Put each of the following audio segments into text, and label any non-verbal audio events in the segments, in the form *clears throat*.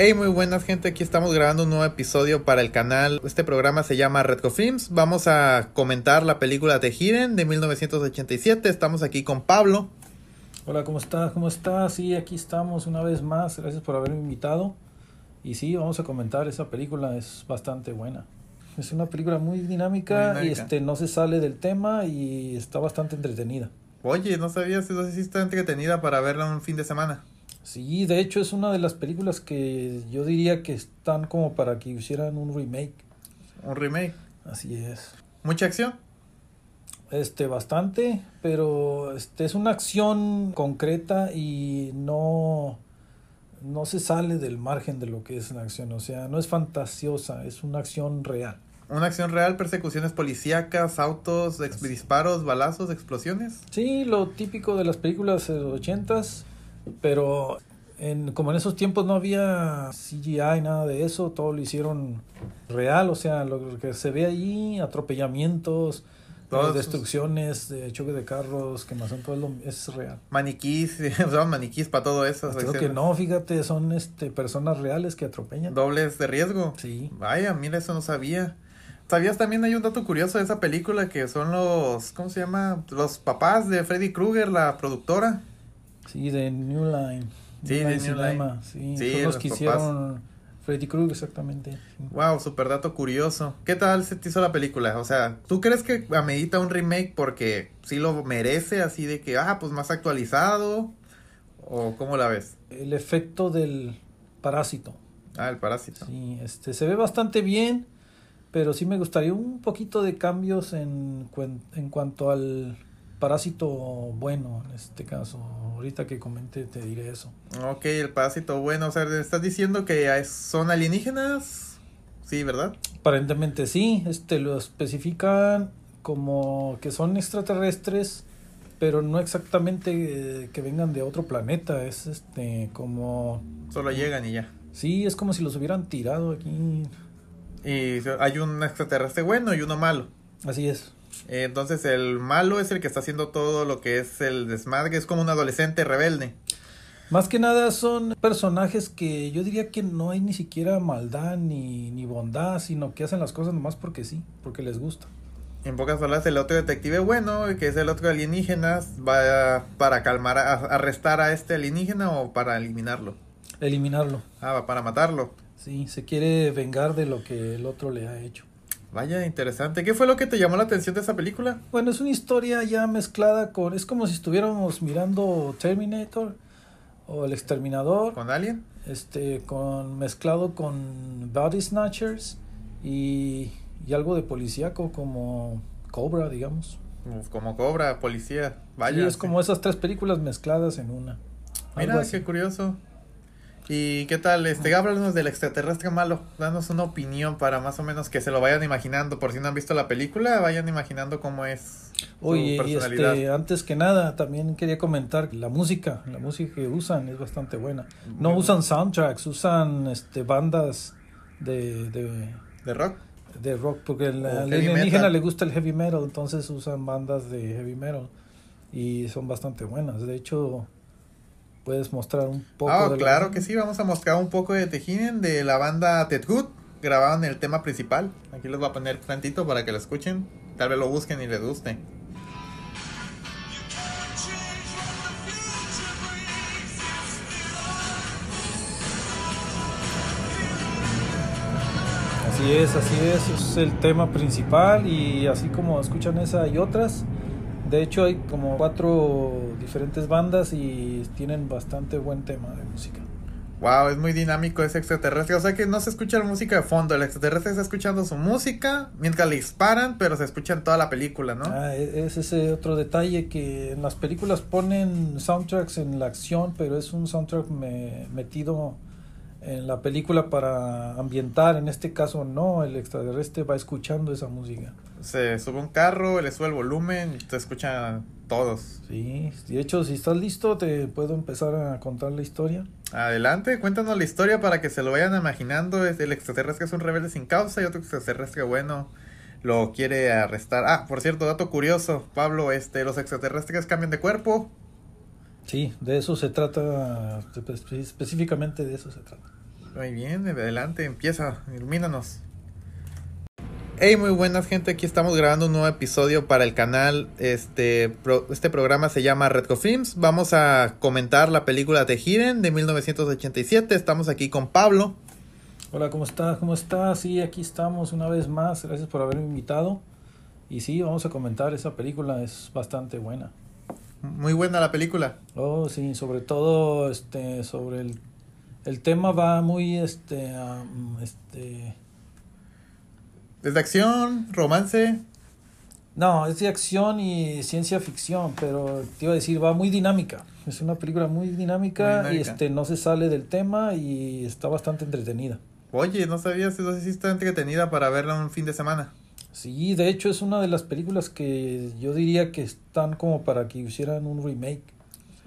Hey, muy buenas gente, aquí estamos grabando un nuevo episodio para el canal. Este programa se llama Redco Films. Vamos a comentar la película de Hidden de 1987. Estamos aquí con Pablo. Hola, ¿cómo estás? ¿Cómo estás? Sí, aquí estamos una vez más. Gracias por haberme invitado. Y sí, vamos a comentar esa película, es bastante buena. Es una película muy dinámica, Muy y este no se sale del tema y está bastante entretenida. Oye, no sabía si no sé si está entretenida para verla un fin de semana. Sí, de hecho es una de las películas que yo diría que están como para que hicieran un remake. Un remake. Así es. Mucha acción. Este, bastante, pero este es una acción concreta y no, no se sale del margen de lo que es la acción. O sea, no es fantasiosa, es una acción real. Una acción real, persecuciones policíacas, autos, disparos, balazos, explosiones. Sí, lo típico de las películas de los ochentas, pero en, como en esos tiempos no había CGI, nada de eso, todo lo hicieron real, o sea, lo que se ve ahí, atropellamientos, eh, destrucciones, de choque de carros, quemazón, todo lo- es real. Maniquís, *laughs* usaban maniquís para todo eso. Creo que no, fíjate, son este personas reales que atropellan. Dobles de riesgo. Sí. Vaya, mira, eso no sabía. ¿Sabías también hay un dato curioso de esa película que son los, ¿cómo se llama? Los papás de Freddy Krueger, la productora. Sí, de New Line. Sí, de New Cinema, Sí, Sí, son los los que papás. hicieron Freddy Krueger, exactamente. Wow, super dato curioso. ¿Qué tal se te hizo la película? O sea, ¿tú crees que amerita un remake porque sí lo merece, así de que, ah, pues más actualizado? ¿O cómo la ves? El efecto del parásito. Ah, el parásito. Sí, este, se ve bastante bien, pero sí me gustaría un poquito de cambios en, en cuanto al parásito bueno, en este caso. Ahorita que comente te diré eso. Ok, el parásito, bueno, o sea, ¿estás diciendo que son alienígenas? Sí, ¿verdad? Aparentemente sí, este, lo especifican como que son extraterrestres, pero no exactamente eh, que vengan de otro planeta, es este, como... Solo llegan y ya. Sí, es como si los hubieran tirado aquí. Y hay un extraterrestre bueno y uno malo. Así es. Entonces el malo es el que está haciendo todo lo que es el desmadre, es como un adolescente rebelde. Más que nada son personajes que yo diría que no hay ni siquiera maldad ni, ni bondad, sino que hacen las cosas nomás porque sí, porque les gusta. En pocas palabras, el otro detective bueno, que es el otro alienígena, va para calmar, a, arrestar a este alienígena o para eliminarlo. Eliminarlo. Ah, va para matarlo. Sí, se quiere vengar de lo que el otro le ha hecho. Vaya, interesante. ¿Qué fue lo que te llamó la atención de esa película? Bueno, es una historia ya mezclada con... Es como si estuviéramos mirando Terminator o El Exterminador, ¿Con Alien? este, con mezclado con Body Snatchers y, y algo de policíaco como Cobra, digamos. Como Cobra, policía. Vaya. sí, es como esas tres películas mezcladas en una. Mira, qué curioso. ¿Y qué tal? Este, háblanos del extraterrestre malo. Danos una opinión para más o menos que se lo vayan imaginando. Por si no han visto la película, vayan imaginando cómo es su Oye, y personalidad. este, antes que nada, también quería comentar la música, la música que usan es bastante buena. No Muy usan soundtracks, usan este bandas de, de, ¿De rock? de rock, porque al alienígena le gusta el heavy metal, entonces usan bandas de heavy metal y son bastante buenas. De hecho, puedes mostrar un poco Ah, la claro banda. que sí. Vamos a mostrar un poco de Tejinen de la banda Ted Good. Grabaron el tema principal. Aquí les voy a poner tantito para que lo escuchen. Tal vez lo busquen y les guste. Así es, así es, es el tema principal y así como escuchan esa y otras. De hecho hay como cuatro diferentes bandas y tienen bastante buen tema de música. Wow, es muy dinámico ese extraterrestre. O sea que no se escucha la música de fondo. El extraterrestre está escuchando su música mientras le disparan, pero se escucha en toda la película, ¿no? Ah, e- es ese otro detalle que en las películas ponen soundtracks en la acción, pero es un soundtrack me- metido en la película para ambientar. En este caso no, el extraterrestre va escuchando esa música. Se sube un carro, le sube el volumen te escuchan todos. Sí, de hecho si estás listo te puedo empezar a contar la historia. Adelante, cuéntanos la historia para que se lo vayan imaginando. El extraterrestre es un rebelde sin causa y otro extraterrestre bueno lo quiere arrestar. Ah, por cierto, dato curioso, Pablo, este, los extraterrestres cambian de cuerpo. Sí, de eso se trata, espe- específicamente de eso se trata. Muy bien, adelante, empieza, ilumínanos. Hey, muy buenas gente, aquí estamos grabando un nuevo episodio para el canal. Este, este programa se llama Redco Films. Vamos a comentar la película The Hidden de 1987. Estamos aquí con Pablo. Hola, ¿cómo estás? ¿Cómo estás? Sí, aquí estamos una vez más. Gracias por haberme invitado. Y sí, vamos a comentar esa película, es bastante buena. Muy buena la película. Oh, sí, sobre todo este sobre el el tema va muy este este ¿Es de acción, romance? No, es de acción y ciencia ficción, pero te iba a decir, va muy dinámica. Es una película muy dinámica, y este no se sale del tema y está bastante entretenida. Oye, no sabía si está entretenida para verla un fin de semana. Sí, de hecho es una de las películas que yo diría que están como para que hicieran un remake.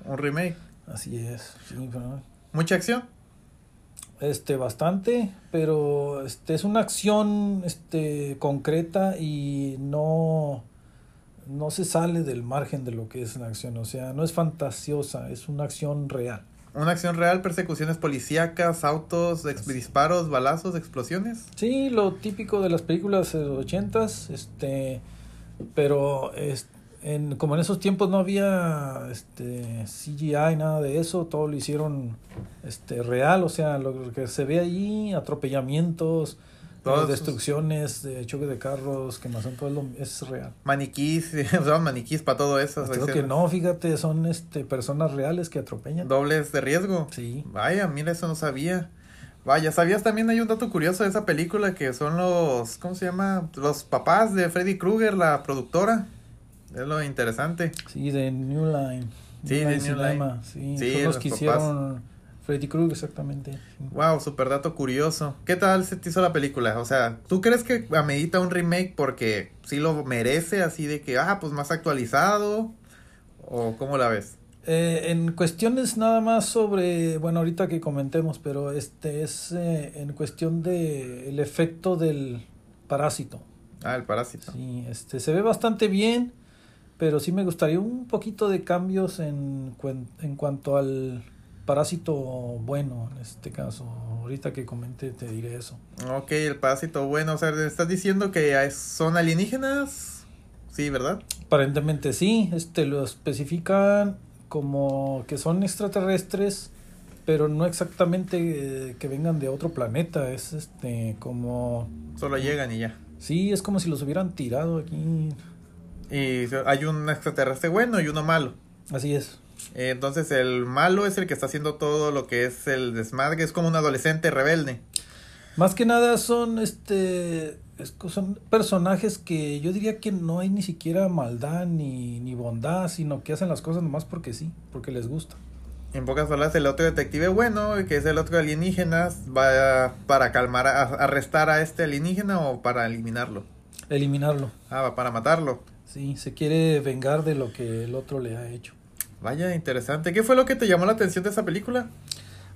Un remake. Así es. Sí, Mucha acción. Este, bastante, pero este es una acción este concreta y no no se sale del margen de lo que es una acción, o sea, no es fantasiosa, es una acción real. Una acción real, persecuciones policíacas, autos, disparos, balazos, explosiones. Sí, lo típico de las películas de los ochentas, este, pero este en, como en esos tiempos no había este CGI nada de eso, todo lo hicieron este real, o sea, lo que se ve ahí, atropellamientos, destrucciones, de choque de carros, quemación, todo lo, es real. Maniquís, *laughs* usaban maniquís para todo eso. Creo que no, fíjate, son este personas reales que atropellan. Dobles de riesgo. Sí. Vaya, mira, eso no sabía. Vaya, ¿sabías también hay un dato curioso de esa película que son los, ¿cómo se llama? Los papás de Freddy Krueger, la productora. Es lo interesante. Sí, de New Line. Sí, de New Line. Sí, son los que hicieron Freddy Krueger, exactamente. Wow, super dato curioso. ¿Qué tal se te hizo la película? O sea, ¿tú crees que amerita un remake porque sí lo merece, así de que, ah, pues más actualizado? ¿O cómo la ves? Eh, en cuestiones nada más sobre, bueno, ahorita que comentemos, pero este es eh, en cuestión de el efecto del parásito. Ah, el parásito. Sí, este se ve bastante bien pero sí me gustaría un poquito de cambios en, en cuanto al parásito bueno, en este caso. Ahorita que comente te diré eso. Ok, el parásito bueno, o sea, ¿estás diciendo que son alienígenas? Sí, ¿verdad? Aparentemente sí, este lo especifican como que son extraterrestres, pero no exactamente eh, que vengan de otro planeta, es este como solo llegan y ya. Sí, es como si los hubieran tirado aquí y hay un extraterrestre bueno y uno malo. Así es. Entonces el malo es el que está haciendo todo lo que es el desmadre, es como un adolescente rebelde. Más que nada son este son personajes que yo diría que no hay ni siquiera maldad ni, ni bondad, sino que hacen las cosas nomás porque sí, porque les gusta. En pocas palabras, el otro detective bueno, que es el otro alienígena, va para calmar, a, arrestar a este alienígena o para eliminarlo. Eliminarlo. Ah, va para matarlo. Sí, se quiere vengar de lo que el otro le ha hecho. Vaya, interesante. ¿Qué fue lo que te llamó la atención de esa película?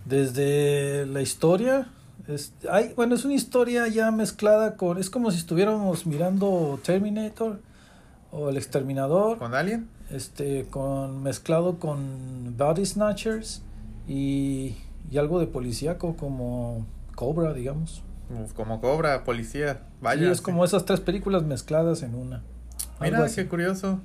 Desde la historia. Es, hay, bueno, es una historia ya mezclada con. Es como si estuviéramos mirando Terminator o El Exterminador. ¿Con Alien? Este, con, mezclado con Body Snatchers y, y algo de policíaco como Cobra, digamos. Como Cobra, policía. Vaya. es como esas tres películas mezcladas en una. Mira, qué curioso.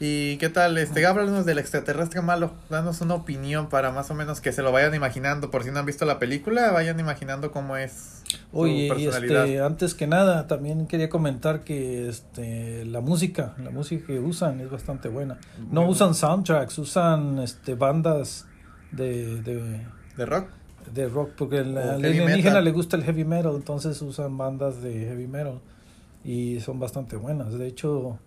¿Y qué tal? Este, háblanos del extraterrestre malo. Danos una opinión para más o menos que se lo vayan imaginando. Por si no han visto la película, vayan imaginando cómo es. Oye, su personalidad. este, antes que nada, también quería comentar que este, la música, la música que usan es bastante buena. No usan soundtracks, usan este, bandas de, de, ¿De rock. De rock, porque al alienígena le gusta el heavy metal, entonces usan bandas de heavy metal y son bastante buenas. De hecho,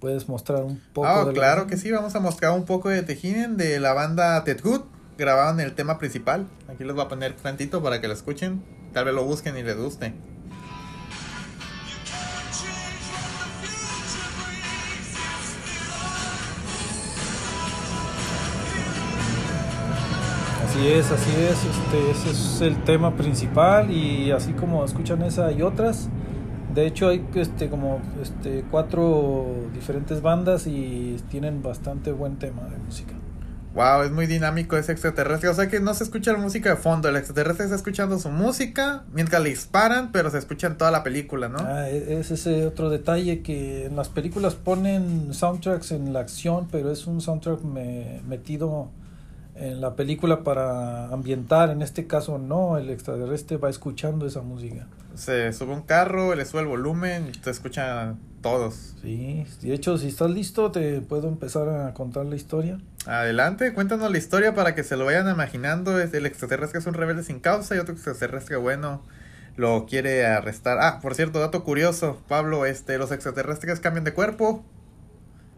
puedes mostrar un poco. Ah, claro que sí, vamos a mostrar un poco de Tejinen de la banda Ted Good. Grabaron el tema principal. Aquí les voy a poner tantito para que lo escuchen. Tal vez lo busquen y les guste. Así es, así es, este, ese es el tema principal y así como escuchan esa y otras, de hecho hay este como este cuatro diferentes bandas y tienen bastante buen tema de música. Wow, es muy dinámico ese extraterrestre. O sea que no se escucha la música de fondo. El extraterrestre está escuchando su música mientras le disparan, pero se escucha en toda la película, ¿no? Ah, e- es ese otro detalle que en las películas ponen soundtracks en la acción, pero es un soundtrack me- metido en la película para ambientar. En este caso, no, el extraterrestre va escuchando esa música. Se sube un carro, le sube el volumen te escuchan todos. Sí, de hecho, si estás listo, te puedo empezar a contar la historia. Adelante, cuéntanos la historia para que se lo vayan imaginando. Es el extraterrestre es un rebelde sin causa y otro extraterrestre bueno lo quiere arrestar. Ah, por cierto, dato curioso, Pablo, este, los extraterrestres cambian de cuerpo.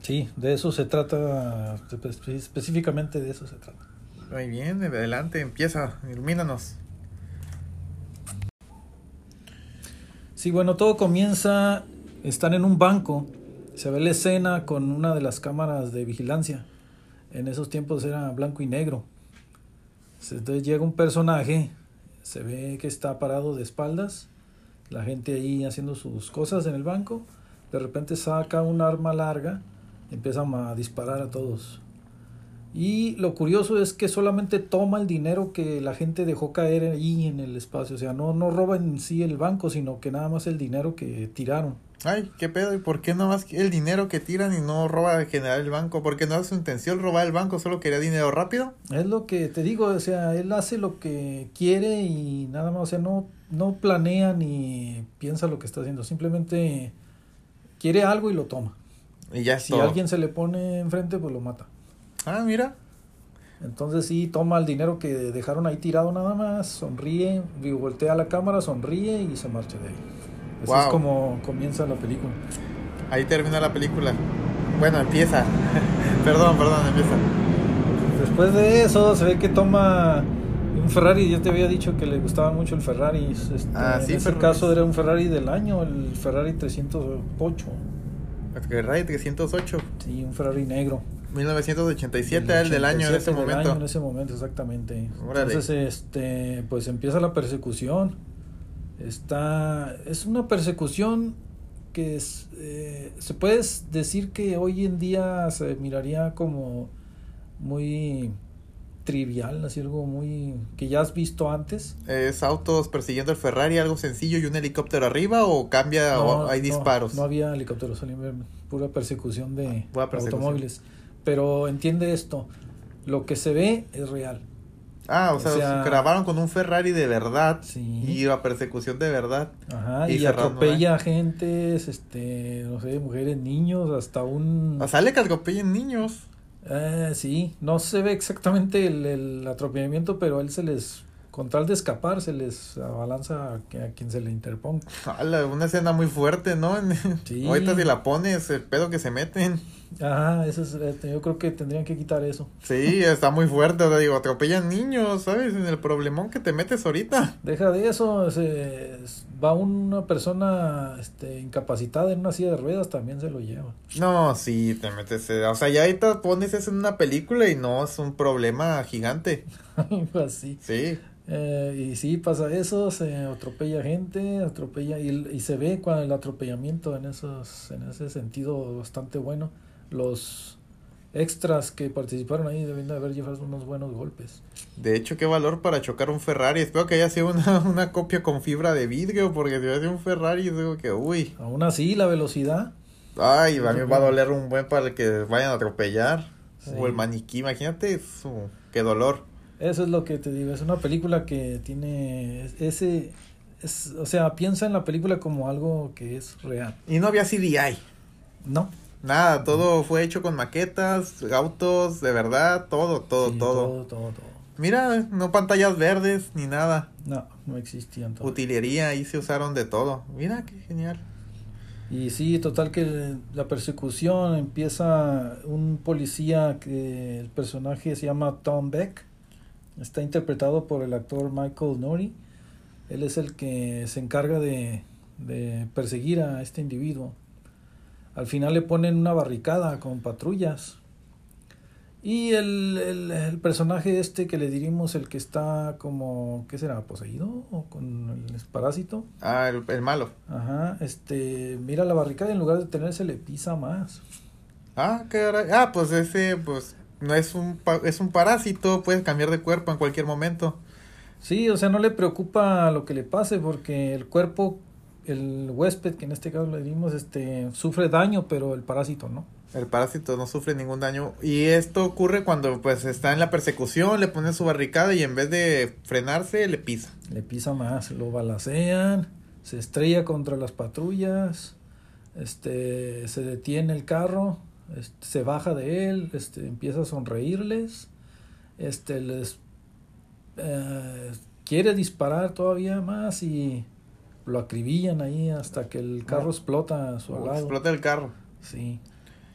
Sí, de eso se trata, espe- específicamente de eso se trata. Muy bien, adelante, empieza, ilumínanos. Sí, bueno, todo comienza, están en un banco, se ve la escena con una de las cámaras de vigilancia. En esos tiempos era blanco y negro. Entonces llega un personaje, se ve que está parado de espaldas, la gente ahí haciendo sus cosas en el banco, de repente saca un arma larga, empiezan a disparar a todos. Y lo curioso es que solamente toma el dinero que la gente dejó caer ahí en el espacio. O sea, no, no roba en sí el banco, sino que nada más el dinero que tiraron. Ay, qué pedo, ¿y por qué más el dinero que tiran y no roba en general el banco? Porque no es su intención robar el banco, solo quería dinero rápido. Es lo que te digo, o sea, él hace lo que quiere y nada más, o sea, no, no planea ni piensa lo que está haciendo. Simplemente quiere algo y lo toma. Y ya es Si todo. alguien se le pone enfrente, pues lo mata. Ah, mira. Entonces sí, toma el dinero que dejaron ahí tirado nada más, sonríe, voltea a la cámara, sonríe y se marcha de ahí. Así es como comienza la película. Ahí termina la película. Bueno, empieza. *laughs* perdón, perdón, empieza. Después de eso se ve que toma un Ferrari, yo te había dicho que le gustaba mucho el Ferrari. Este, Ah, sí, en ese Ferrari. caso era un Ferrari del año, el Ferrari 308. Ferrari 308. Sí, un Ferrari negro. 1987 el del año en ese 87 del momento. año en ese momento, exactamente. Órale. Entonces, este, pues empieza la persecución. Está, es una persecución que es, eh, se puede decir que hoy en día se miraría como muy trivial, así algo muy que ya has visto antes. ¿Es autos persiguiendo el Ferrari, algo sencillo y un helicóptero arriba o cambia o hay no, disparos? No, había helicópteros, solo pura persecución de Pura persecución. automóviles. Pero entiende esto, lo que se ve es real. Ah, o o sea, sea- grabaron con un Ferrari de verdad Sí. y la persecución de verdad. Ajá, Y y, cerrando, atropella a gentes, este, no sé, mujeres, niños, hasta un... O sea, le que atropellen niños. Eh, sí, no se ve exactamente el, el atropellamiento, pero él se les, con tal de escapar, se les abalanza a, a quien se le interponga. Una escena muy fuerte, ¿no? *laughs* Sí. Ahorita si la pones, el pedo que se meten. Ajá, eso es, este, yo creo que tendrían que quitar eso. Sí, está muy fuerte. Sea, digo, atropellan niños, ¿sabes? En el problemón que te metes ahorita. Deja de eso, se, va una persona este, incapacitada en una silla de ruedas, también se lo lleva. No, sí, te metes. eh, O sea, ya ahorita pones eso en una película y no es un problema gigante. *laughs* Así. Sí. Eh, y sí, pasa eso, se atropella gente, atropella y, y se ve cuando el atropellamiento en esos en ese sentido bastante bueno. Los extras que participaron ahí deben de haber llevado unos buenos golpes. De hecho, qué valor para chocar un Ferrari. Espero que haya sido una, *laughs* una copia con fibra de vidrio, porque si hubiera un Ferrari, digo que, uy, Aún así, la velocidad, ay, a mí me va a doler un buen para que vayan a atropellar. Sí. O el maniquí, imagínate, su, qué dolor. eso es lo que te digo, es una película que tiene ese es, o sea, piensa en la película como algo que es real. Y no había CDI. No, Nada, todo fue hecho con maquetas, autos, de verdad, todo, todo, Sí, todo. todo, todo, todo. Mira, no pantallas verdes ni nada. No, no existían todo. Utilería, ahí se usaron de todo. Mira, qué genial. Y sí, total que la persecución empieza un policía que el personaje se llama Tom Beck. Está interpretado por el actor Michael Nori. Él es el que se encarga de, de perseguir a este individuo. Al final le ponen una barricada con patrullas. Y el, el, el personaje este que le dirimos, el que está como, ¿qué será? ¿Poseído? ¿O con el parásito? Ah, el, el malo. Ajá, este, mira la barricada y en lugar de detenerse le pisa más. Ah, qué. Ah, pues ese, pues, no es un, es un parásito, puede cambiar de cuerpo en cualquier momento. Sí, o sea, no le preocupa lo que le pase porque el cuerpo, el huésped, que en este caso le dimos, este, sufre daño, pero el parásito no. El parásito no sufre ningún daño. Y esto ocurre cuando pues está en la persecución, le ponen su barricada y en vez de frenarse, le pisa. Le pisa más, lo balacean, se estrella contra las patrullas, este, se detiene el carro, este, se baja de él, este, empieza a sonreírles, este, les eh, quiere disparar todavía más y lo acribillan ahí hasta que el carro explota a su lado. Explota el carro. Sí,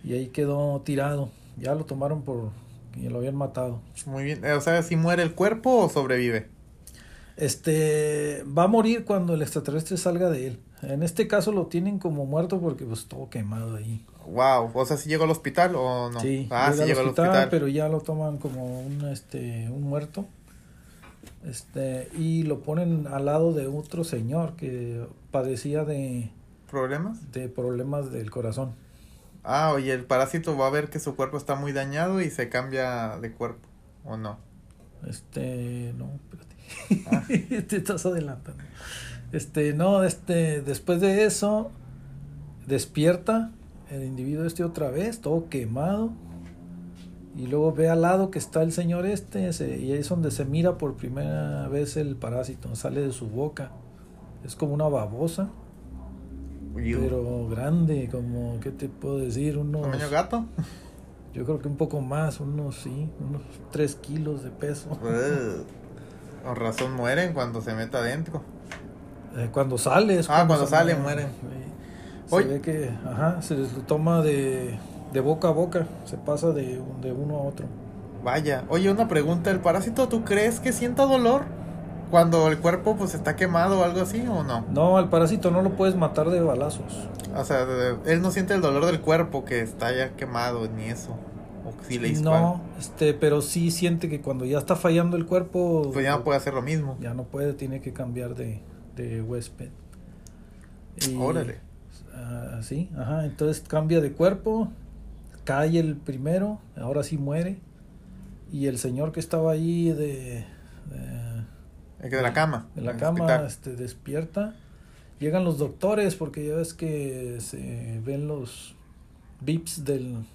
y ahí quedó tirado. Ya lo tomaron por que lo habían matado. Muy bien, o sea, si muere el cuerpo o sobrevive. Este va a morir cuando el extraterrestre salga de él. En este caso lo tienen como muerto porque pues todo quemado ahí. Wow, o sea, si llegó al hospital o no. Sí, ah, sí llegó al hospital, pero ya lo toman como un este un muerto. Este y lo ponen al lado de otro señor que padecía de problemas de problemas del corazón. Ah, oye, el parásito va a ver que su cuerpo está muy dañado y se cambia de cuerpo o no. Este, no, espérate. Ah. *laughs* Te estás adelantando. Este, no, este, después de eso, despierta el individuo este otra vez, todo quemado. Y luego ve al lado que está el señor este, y ahí es donde se mira por primera vez el parásito, sale de su boca. Es como una babosa. Pero grande, como, ¿qué te puedo decir? Unos, ¿Tamaño gato? Yo creo que un poco más, unos, sí, unos 3 kilos de peso. Con razón mueren cuando se mete adentro. Eh, cuando sale. Es ah, cuando, sale, mueren. Se ve que, ajá, se les toma de, de boca a boca, se pasa de, de uno a otro. Vaya, oye, una pregunta, ¿el parásito tú crees que sienta dolor? Cuando el cuerpo pues está quemado o algo así o no? No, al parásito no lo puedes matar de balazos. O sea, él no siente el dolor del cuerpo que está ya quemado ni eso. O si le No, este, pero sí siente que cuando ya está fallando el cuerpo... Pues ya no puede hacer lo mismo. Ya no puede, tiene que cambiar de, de huésped. Órale. Uh, sí, ajá. Entonces cambia de cuerpo, cae el primero, ahora sí muere. Y el señor que estaba ahí de. de, de la cama. De la cama, este, despierta. Llegan los doctores porque ya ves que se ven los bips del.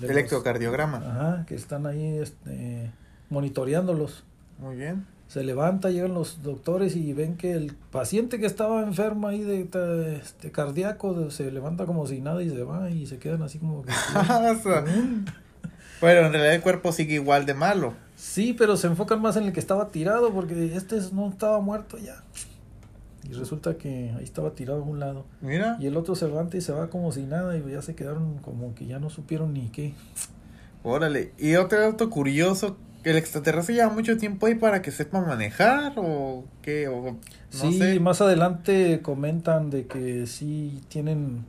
electrocardiograma. ajá, que están ahí este, monitoreándolos. Muy bien se levanta, llegan los doctores y ven que el paciente que estaba enfermo ahí de, este, cardíaco se levanta como si nada y se va y se quedan así como que... *laughs* pero en realidad el cuerpo sigue igual de malo. Sí, pero se enfocan más en el que estaba tirado porque este no estaba muerto ya. Y resulta que ahí estaba tirado a un lado. Mira. Y el otro se levanta y se va como si nada y ya se quedaron como que ya no supieron ni qué. Órale. Y otro dato curioso el extraterrestre lleva mucho tiempo ahí para que sepa manejar o qué o no sí más adelante comentan de que sí tienen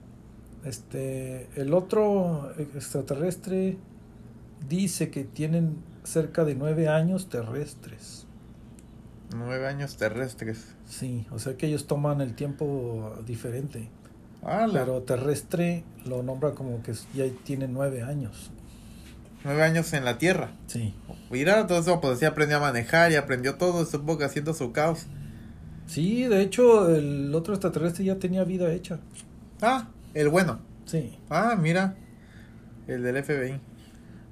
este el otro extraterrestre dice que tienen cerca de nueve años terrestres. Nueve años terrestres. Sí o sea que ellos toman el tiempo diferente. Ah, pero terrestre lo nombra como que ya tiene nueve años nueve años en la Tierra. Sí. Mira, todo eso, pues sí aprendió a manejar y aprendió todo, supongo que haciendo su caos. Sí, de hecho, el otro extraterrestre ya tenía vida hecha. Ah, el bueno. Sí. Ah, mira, el del FBI.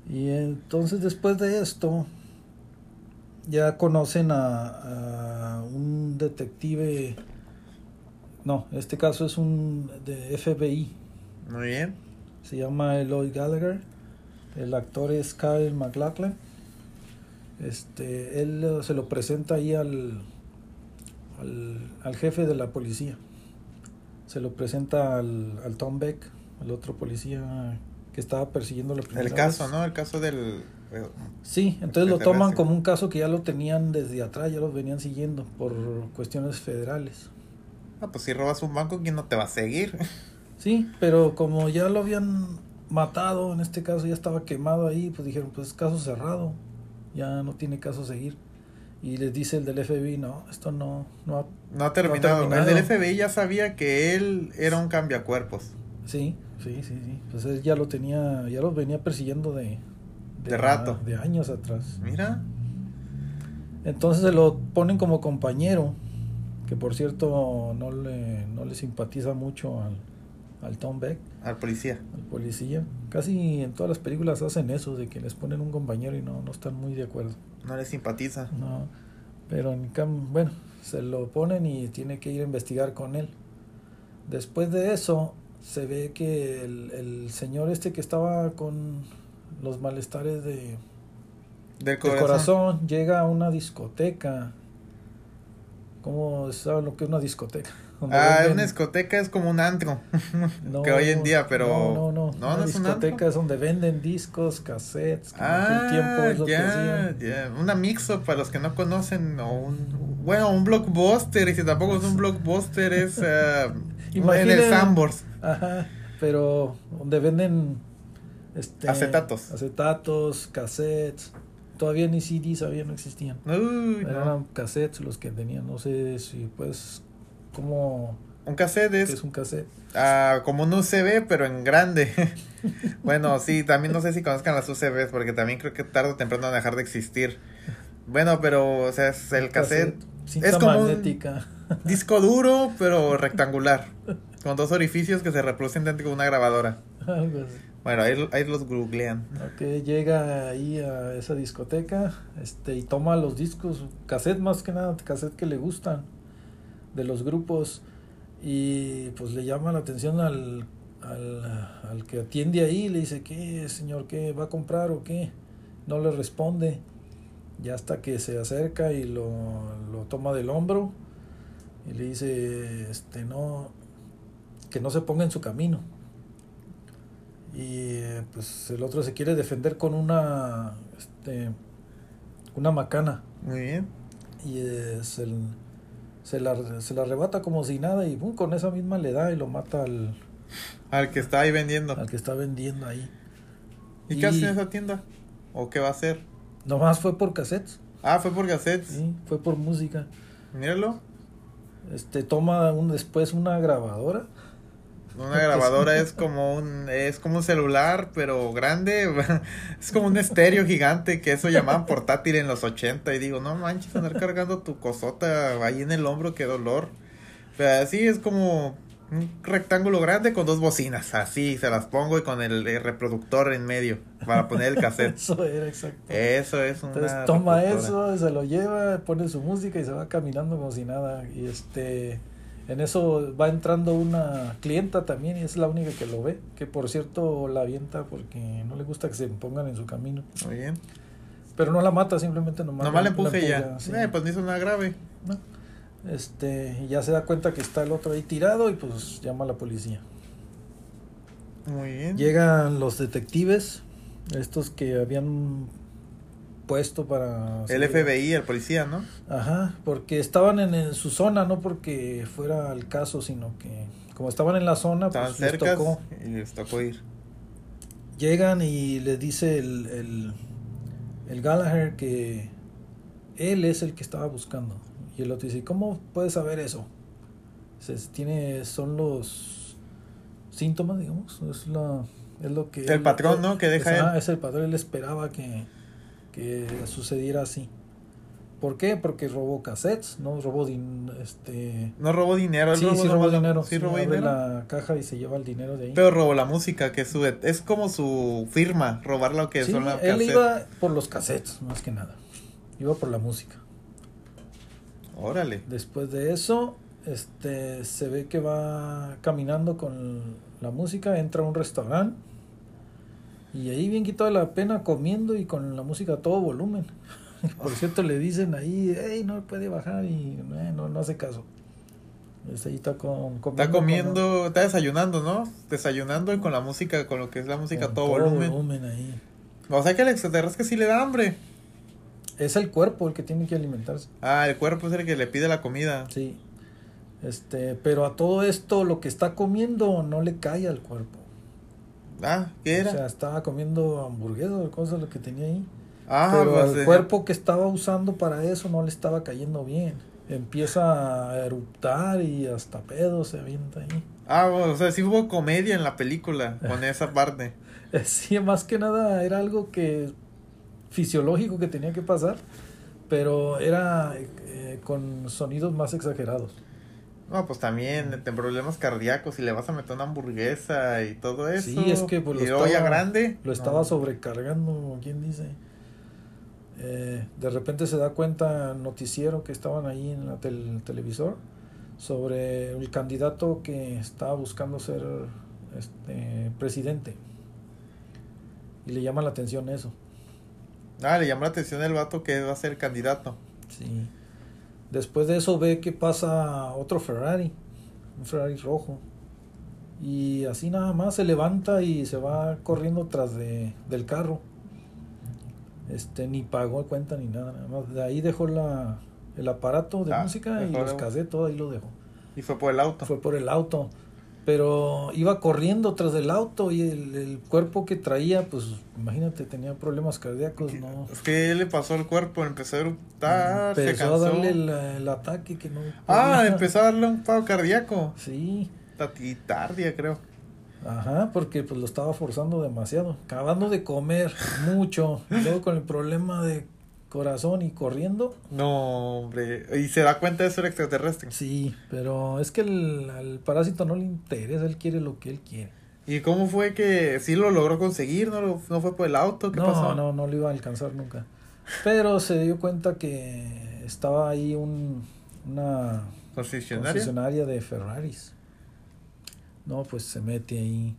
Y entonces después de esto, ya conocen a, a un detective. No, este caso es un de FBI. Muy bien. Se llama Eloy Gallagher el actor es Kyle McLachlan. Este, él eh, se lo presenta ahí al, al, jefe de la policía. Se lo presenta al, al Tom Beck, el otro policía que estaba persiguiendo la El caso, ¿no? El caso del... Eh, sí, entonces lo toman como un caso que ya lo tenían desde atrás, ya lo venían siguiendo por cuestiones federales. Ah, pues si robas un banco, ¿quién no te va a seguir? Sí, pero como ya lo habían matado, en este caso ya estaba quemado ahí, pues dijeron, pues es caso cerrado, ya no tiene caso seguir. Y les dice el del FBI, no, esto no, no, ha, no ha terminado. El del FBI ya sabía que él era un cambiacuerpos. Sí, sí, sí, sí. Pues él ya lo tenía, ya lo venía persiguiendo de, De rato. De años atrás. Mira. Entonces se lo ponen como compañero, que por cierto no le, no le simpatiza mucho al, al Tom Beck, Al policía. al policía. Casi en todas las películas hacen eso, de que les ponen un compañero y no, no están muy de acuerdo. No le simpatiza. No, pero en cam- bueno, se lo ponen y tiene que ir a investigar con él. Después de eso, se ve que el, el señor este que estaba con los malestares de, Del del corazón. corazón llega a una discoteca. ¿Cómo saben lo que es una discoteca? Ah, venden- una discoteca es como un antro. *laughs* no, que hoy en día, pero. No, no, no. No, una no discoteca es donde venden discos, cassettes. Ah, tiempo ya. Una mixo para los que no conocen. O un, bueno, un blockbuster. Y si tampoco es un blockbuster, es. *laughs* en Imaginen- el Sambors. Ajá, pero donde venden este, Acetatos. acetatos, cassettes. Todavía ni CDs había, no existían. Uy, no. Eran cassettes los que tenían. No sé si pues cómo Un cassette es, es un cassette. ah, como un USB, pero en grande. *laughs* bueno, sí, también no sé si conozcan las UCBs, porque también creo que tarde o temprano van a dejar de existir. Bueno, pero, o sea, es el cassette. Es como un-. *laughs* Disco duro, pero rectangular. Con dos orificios que se reproducen dentro de una grabadora. Algo así. Bueno, ahí, ahí los googlean. Ok, llega ahí a esa discoteca este, y toma los discos, cassette más que nada, cassette que le gustan de los grupos y pues le llama la atención al, al, al que atiende ahí, le dice, ¿qué señor, qué va a comprar o qué? No le responde, ya hasta que se acerca y lo, lo toma del hombro y le dice, este, no, que no se ponga en su camino. Y eh, pues el otro se quiere defender con una este una macana Muy bien. y eh, se, se la, se la arrebata como si nada y ¡pum! con esa misma le da y lo mata al, Al que está ahí vendiendo. al que está vendiendo ahí. ¿Y qué hace en esa tienda? ¿O qué va a hacer? Nomás fue por cassettes, Ah, fue por cassettes. ¿sí? fue por música. Míralo. Este toma un, después una grabadora. Una grabadora es como un es como un celular, pero grande. *laughs* Es como un estéreo gigante que eso llamaban portátil en los 80 y digo, "No manches, andar cargando tu cosota ahí en el hombro, qué dolor." Pero así es como un rectángulo grande con dos bocinas, así se las pongo y con el, reproductor en medio para poner el cassette. *laughs* Eso era exacto. Eso es una Entonces toma reproductora. eso, se lo lleva, pone su música y se va caminando como si nada. Y este, en eso va entrando una clienta también y es la única que lo ve, que por cierto la avienta porque no le gusta que se pongan en su camino. Muy bien. Pero no la mata, simplemente nomás, Nomás la- empuje la ya. sí. Eh, pues no hizo nada grave. No. Este, y ya se da cuenta que está el otro ahí tirado y pues llama a la policía. Muy bien. Llegan los detectives, estos que habían puesto para... El FBI, el policía, ¿no? Ajá, porque estaban en, en su zona, no porque fuera el caso, sino que como estaban en la zona, Estaban pues les tocó. y les tocó ir. Llegan y le dice el, el, el Gallagher que él es el que estaba buscando. Y el otro dice, ¿cómo puedes saber eso? Se, tiene, son los síntomas, digamos, es, la, es lo que... El él- patrón, ¿no? Que deja es, él. ah, es el patrón, él esperaba que, que sucediera así. ¿Por qué? Porque robó cassettes, no robó din- este No robó dinero, él sí, robó sí robó la- dinero. Sí, robó abre dinero. la caja y se lleva el dinero de ahí. Pero robó la música, que es su es como su firma, robar lo que sí, son las él cassettes. iba por los cassettes, más que nada. Iba por la música. Órale. Después de eso, este se ve que va caminando con la música, entra a un restaurante y ahí bien quitado la pena comiendo y con la música a todo volumen. *laughs* Por cierto, le dicen ahí, hey, no puede bajar y eh, no, no hace caso. Este, ahí está con, comiendo. Está con- comiendo, está desayunando, ¿no? Desayunando y con la música, con lo que es la música a con todo, volumen. ahí. O sea que el extraterrestre sí le da hambre. Es el cuerpo el que tiene que alimentarse. Ah, el cuerpo es el que le pide la comida. Sí. Este, pero a todo esto lo que está comiendo no le cae al cuerpo. Ah, ¿qué era? O sea, estaba comiendo hamburguesas o cosas lo que tenía ahí. ah, pero pues, al eh, cuerpo que estaba usando para eso no le estaba cayendo bien. Empieza a eruptar y hasta pedo se avienta ahí. Ah, o sea, sí hubo comedia en la película con *laughs* esa parte. Sí, más que nada era algo que fisiológico que tenía que pasar, pero era eh, con sonidos más exagerados. No, pues también en problemas cardíacos y le vas a meter una hamburguesa y todo eso. Sí, es que pues, lo, estaba, grande. lo estaba sobrecargando, ¿quién dice? Eh, de repente se da cuenta noticiero que estaban ahí en el televisor sobre el candidato que estaba buscando ser este, presidente. Y le llama la atención eso. Ah, le llama la atención el vato que va a ser candidato. Sí. Después de eso ve que pasa otro Ferrari, un Ferrari rojo. Y así nada más se levanta y se va corriendo tras de, del carro. Este ni pagó cuenta ni nada, nada más. De ahí dejó la, el aparato de ah, música y los casé todo ahí lo dejó. Y fue por el auto. Fue por el auto pero iba corriendo tras del auto y el, cuerpo que traía, pues imagínate, tenía problemas cardíacos, ¿no? Es que le pasó al cuerpo, empezó a eruptar, empezó se cansó. a darle el, ataque que no... Ah, empezó a darle un paro cardíaco. Sí. Tatitardia, creo. Ajá, porque pues lo estaba forzando demasiado, acabando de comer mucho, luego con el problema de corazón y corriendo. No, hombre. ¿Y se da cuenta de ser extraterrestre? Sí, pero es que el, al parásito no le interesa, él quiere lo que él quiere. ¿Y cómo fue que sí lo logró conseguir? ¿No, no fue por el auto? ¿Qué no, pasó? No, no lo iba a alcanzar nunca. Pero se dio cuenta que estaba ahí un, una concesionaria de Ferraris. No, pues se mete ahí.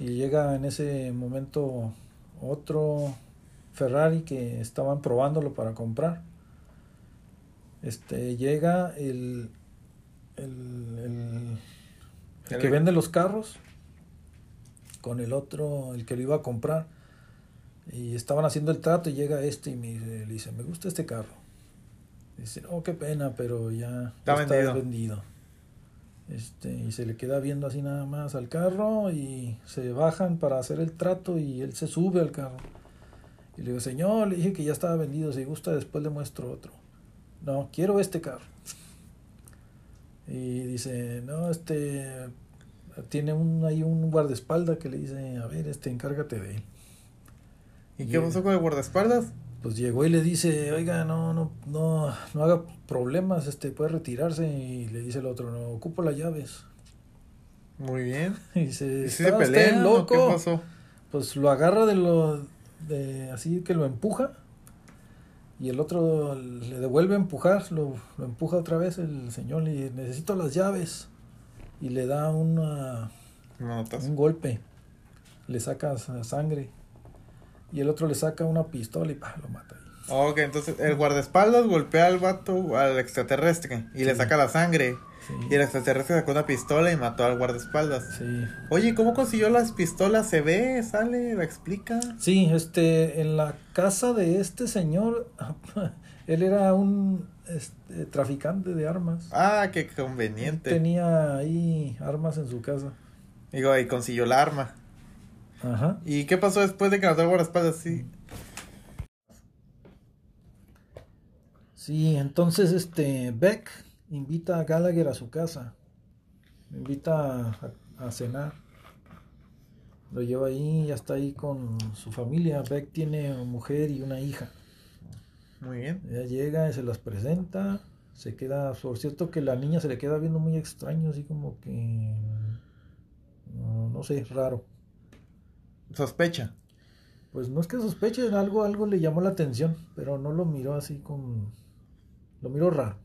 Y llega en ese momento otro Ferrari que estaban probándolo para comprar. Este llega el, el, el, que vende los carros con el otro, el que lo iba a comprar. Y estaban haciendo el trato y llega este y me dice, me gusta este carro. dice, oh, qué pena, pero ya está, vendido. Este, y se le queda viendo así nada más al carro y se bajan para hacer el trato y él se sube al carro. Y le digo, señor, le dije que ya estaba vendido, si gusta después le muestro otro. No, quiero este carro. Y dice, no, este, tiene un, ahí un guardaespaldas que le dice, a ver, este, encárgate de él. ¿Y, qué pasó con el guardaespaldas? Pues llegó y le dice, oiga, no, no, no, no haga problemas, este, puede retirarse. Y le dice el otro, no, ocupo las llaves. Muy bien. *laughs* Y dice, se loco? ¿Qué pasó? Pues lo agarra de lo de así que lo empuja y el otro le devuelve a empujar, lo, lo empuja otra vez el señor y necesito las llaves y le da una, un golpe, le saca sangre y el otro le saca una pistola y lo mata. Ok, entonces el guardaespaldas golpea al vato, al extraterrestre y le saca la sangre. Y el extraterrestre sacó una pistola y mató al guardaespaldas. Sí. Oye, ¿cómo consiguió las pistolas? ¿Se ve? ¿Sale? ¿La explica? Sí, este, en la casa de este señor, *laughs* él era un este, traficante de armas. Ah, qué conveniente. tenía ahí armas en su casa. Digo, y consiguió la arma. Ajá. ¿Y qué pasó después de que mató al guardaespaldas? Sí. Sí, entonces este Beck invita a Gallagher a su casa, invita a, cenar. Lo lleva ahí, ya está ahí con su familia. Beck tiene una mujer y una hija. Muy bien. Ella llega y se las presenta. Se queda, por cierto que la niña se le queda viendo muy extraño, así como que, no, no sé, raro. Sospecha. Pues no es que sospeche, algo, algo le llamó la atención, pero no lo miró así con, lo miró raro.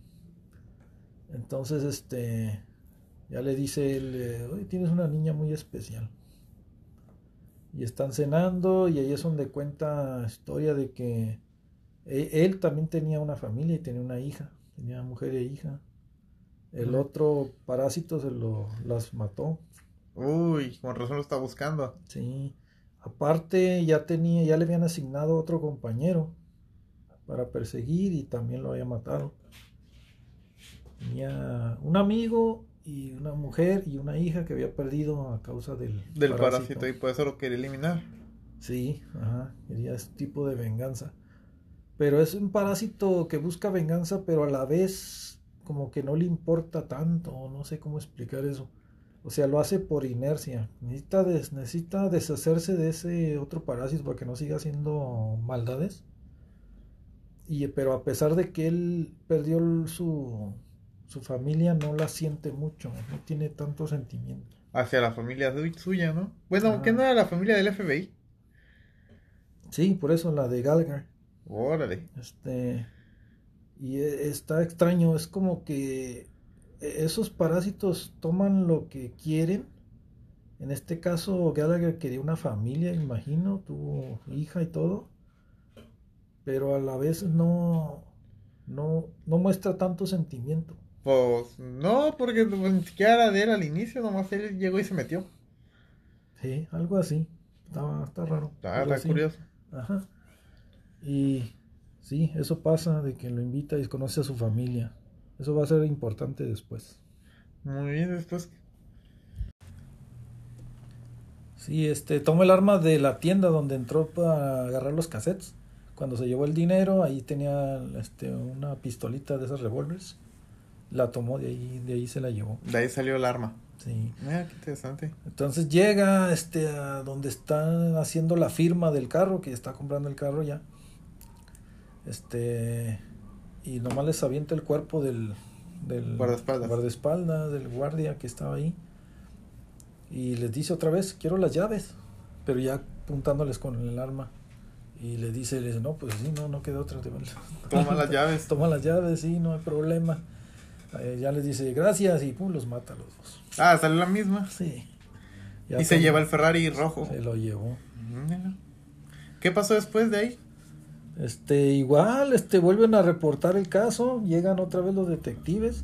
Entonces, este, ya le dice él, hoy tienes una niña muy especial. Y están cenando y ahí es donde cuenta historia de que e, él también tenía una familia y tenía una hija, tenía mujer e hija. El otro parásito se lo las mató. Uy, con razón lo está buscando. Sí. Aparte ya tenía, ya le habían asignado otro compañero para perseguir y también lo había matado. Tenía un amigo y una mujer y una hija que había perdido a causa del, del parásito. y por eso lo quería eliminar. Sí, ajá, quería ese tipo de venganza. Pero es un parásito que busca venganza, pero a la vez como que no le importa tanto, no sé cómo explicar eso. O sea, lo hace por inercia. Necesita, necesita deshacerse de ese otro parásito para que no siga haciendo maldades. y, pero a pesar de que él perdió su, su familia, no la siente mucho, no tiene tanto sentimiento. Hacia la familia su- suya, ¿no? Bueno, Ajá. ¿qué no era la familia del FBI? Sí, por eso la de Gallagher. Órale. Este, y e- está extraño, es como que e- esos parásitos toman lo que quieren. En este caso, Gallagher quería una familia, imagino, tuvo hija y todo, pero a la vez no, no, no muestra tanto sentimiento. Pues no, porque pues, ni siquiera era de él al inicio, nomás él llegó y se metió. Sí, algo así. Está, está raro. Está, algo está curioso. Ajá. Y sí, eso pasa de que lo invita y conoce a su familia. Eso va a ser importante después. Muy bien, después. Sí, este, tomó el arma de la tienda donde entró para agarrar los cassettes. Cuando se llevó el dinero, ahí tenía este, una pistolita de esas revólveres. La tomó de ahí, de ahí se la llevó. De ahí salió el arma. Sí. Mira, qué interesante. Entonces llega este a donde están haciendo la firma del carro, que está comprando el carro ya. Este y nomás les avienta el cuerpo del, del Guardaespaldas. guardaespaldas, del guardia que estaba ahí. Y les dice otra vez, quiero las llaves, pero ya apuntándoles con el arma. Y le dice, le dice, no, pues sí, no, no queda otra. Toma las *laughs* llaves. Toma las llaves, sí, no hay problema. Eh, ya les dice, gracias, y pum, los mata a los dos. Ah, salió la misma. Sí. Ya Y se lleva el Ferrari rojo. Se lo llevó. ¿Qué pasó después de ahí? Este, igual, este, vuelven a reportar el caso, llegan otra vez los detectives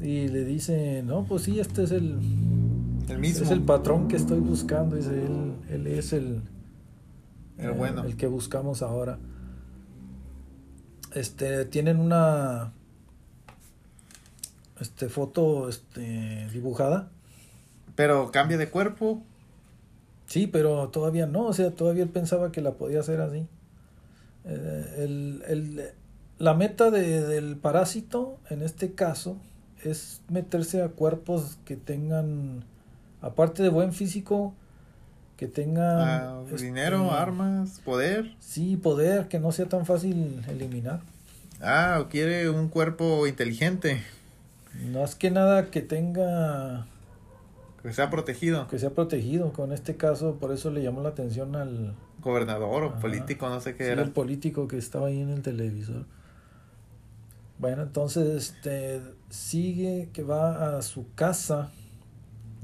y le dicen, no, pues sí, este es el, El mismo. es el patrón que estoy buscando, dice él, él es el, El eh, bueno. el que buscamos ahora. Este, tienen una, este, foto, este, dibujada. Pero cambia de cuerpo. Sí, pero todavía no, o sea, todavía él pensaba que la podía hacer así. Eh, el- el- la meta de- del parásito, en este caso, es meterse a cuerpos que tengan, aparte de buen físico, que tengan... Ah, este, dinero, armas, poder. Sí, poder, que no sea tan fácil eliminar. Ah, o quiere un cuerpo inteligente. Más que nada que tenga, Que sea protegido. que sea protegido. Con este caso, por eso le llamó la atención al, Gobernador o Ajá. político, no sé qué Sí, era. el político que estaba ahí en el televisor. Bueno, entonces este sigue que va a su casa